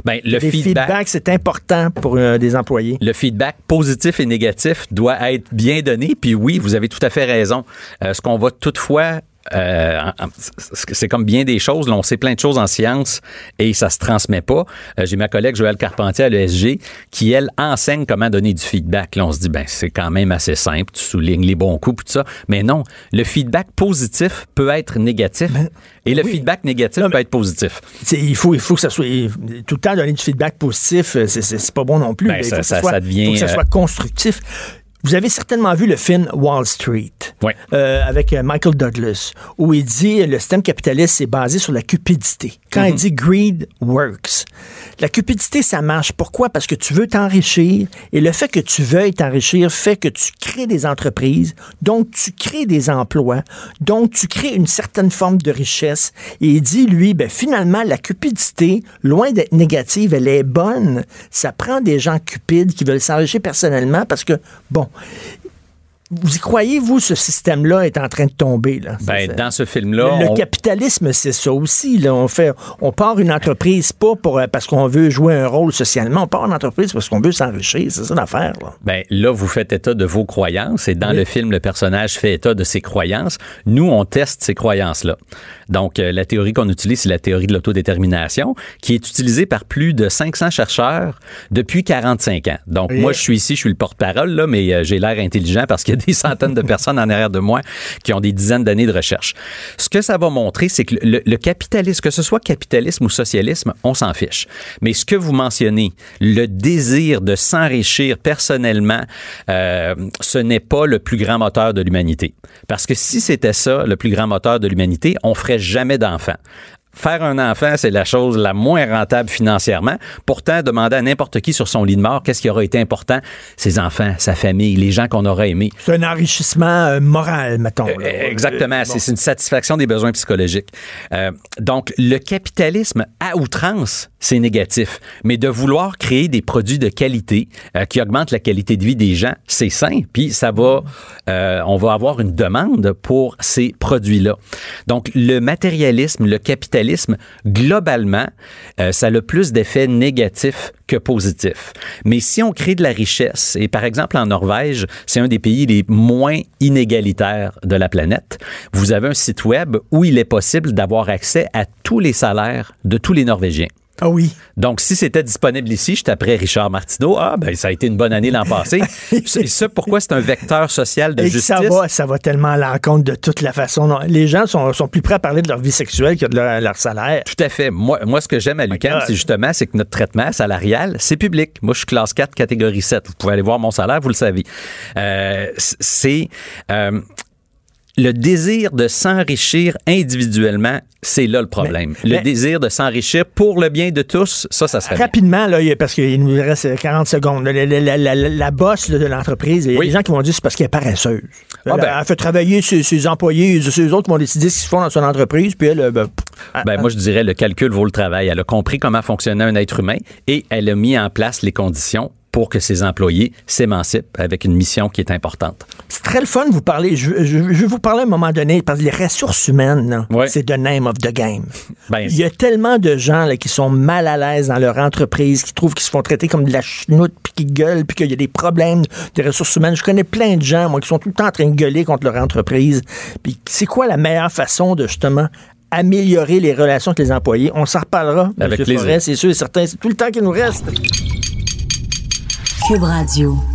Ben, le Les feedback, feedbacks, c'est important pour euh, des employés. le feedback positif et négatif doit être bien donné. Puis oui, vous avez tout à fait raison. Euh, ce qu'on va toutefois euh, c'est comme bien des choses. Là, on sait plein de choses en science et ça se transmet pas. Euh, J'ai ma collègue Joëlle Carpentier à l'ESG qui, elle, enseigne comment donner du feedback. Là, on se dit, ben, c'est quand même assez simple. Tu soulignes les bons coups, tout ça. Mais non, le feedback positif peut être négatif et le oui. feedback négatif Non, peut être positif. Il, faut, il faut que ça soit. Tout le temps donner du feedback positif, euh, c'est- pas bon non plus. Ben, ça- faut que ça- soit, ça devient, faut que ça soit constructif. Vous avez certainement vu le film Wall Street Ouais. euh, avec euh, Michael Douglas, où il dit le système capitaliste est basé sur la cupidité. Quand il dit greed works, la cupidité, ça marche. Pourquoi? Parce que tu veux t'enrichir et le fait que tu veuilles t'enrichir fait que tu crées des entreprises, donc tu crées des emplois, donc tu crées une certaine forme de richesse. Et il dit, lui, ben, finalement, la cupidité, loin d'être négative, elle est bonne. Ça prend des gens cupides qui veulent s'enrichir personnellement parce que, bon, vous y croyez, vous, ce système-là est en train de tomber? Là? Ben, dans ce film-là, le, capitalisme, c'est ça aussi. Là. On fait, on part une entreprise pas pour, euh, parce qu'on veut jouer un rôle socialement. On part une entreprise parce qu'on veut s'enrichir. C'est ça l'affaire. Là. Ben là, vous faites état de vos croyances et dans Oui. le film, le personnage fait état de ses croyances. Nous, on teste ces croyances-là. Donc, euh, la théorie qu'on utilise, c'est la théorie de l'autodétermination, qui est utilisée par plus de 500 chercheurs depuis 45 ans. Donc, Oui. moi, je suis ici, je suis le porte-parole, là, mais euh, j'ai l'air intelligent parce qu'il y a des centaines de personnes en arrière de moi qui ont des dizaines d'années de recherche. Ce que ça va montrer, c'est que le, le capitalisme, que ce soit capitalisme ou socialisme, on s'en fiche. Mais ce que vous mentionnez, le désir de s'enrichir personnellement, euh, ce n'est pas le plus grand moteur de l'humanité. Parce que si c'était ça, le plus grand moteur de l'humanité, on ferait jamais d'enfants. Faire un enfant, c'est la chose la moins rentable financièrement. Pourtant, demander à n'importe qui sur son lit de mort qu'est-ce qui aura été important, ses enfants, sa famille, les gens qu'on aura aimés. C'est un enrichissement euh, moral, mettons. là. Euh, Exactement. Euh, C'est c'est une satisfaction des besoins psychologiques. Euh, donc, le capitalisme à outrance, c'est négatif. Mais de vouloir créer des produits de qualité euh, qui augmentent la qualité de vie des gens, c'est sain. Puis ça va, euh, on va avoir une demande pour ces produits-là. Donc, le matérialisme, le capitalisme, globalement, euh, ça a le plus d'effets négatifs que positifs. Mais si on crée de la richesse, et par exemple en Norvège, c'est un des pays les moins inégalitaires de la planète, vous avez un site web où il est possible d'avoir accès à tous les salaires de tous les Norvégiens. Ah oui. Donc, si c'était disponible ici, je taperais Richard Martineau. Ah, ben, ça a été une bonne année l'an passé. C'est ça pourquoi c'est un vecteur social de Et justice. ça va, ça va tellement à l'encontre de toute la façon. dont- Les gens sont, sont plus prêts à parler de leur vie sexuelle que de leur, leur salaire. Tout à fait. Moi, moi ce que j'aime à l'UQAM, c'est justement c'est que notre traitement salarial, c'est public. Moi, je suis classe 4, catégorie 7. Vous pouvez aller voir mon salaire, vous le savez. Euh, c'est... euh, le désir de s'enrichir individuellement, c'est là le problème. le mais- désir de s'enrichir pour le bien de tous, ça, ça serait bien. Rapidement, là, parce qu'il nous reste 40 secondes, la, la, la, la- la- la bosse là, de l'entreprise, il y a des gens qui vont dire que c'est parce qu'elle est paresseuse. Ah, elle, ben. elle fait travailler ses, ses employés, eux autres qui vont décider ce qu'ils font dans son entreprise, puis elle, euh, ben, pff, Ben, moi, je dirais le calcul vaut le travail. Elle a compris comment fonctionnait un être humain et elle a mis en place les conditions pour que ses employés s'émancipent avec une mission qui est importante. c'est très le fun de vous parler. Je, je- je vais vous parler à un moment donné, parce que les ressources humaines, Ouais. c'est the name of the game. Ben, Il y a tellement de gens là, qui sont mal à l'aise dans leur entreprise, qui trouvent qu'ils se font traiter comme de la chenoute, puis qui gueulent, puis qu'il y a des problèmes de ressources humaines. Je connais plein de gens, moi, qui sont tout le temps en train de gueuler contre leur entreprise. Puis c'est quoi la meilleure façon de justement améliorer les relations avec les employés? On s'en reparlera. Avec M. Forest, c'est sûr et certain. C'est tout le temps qu'il nous reste. Cube Radio.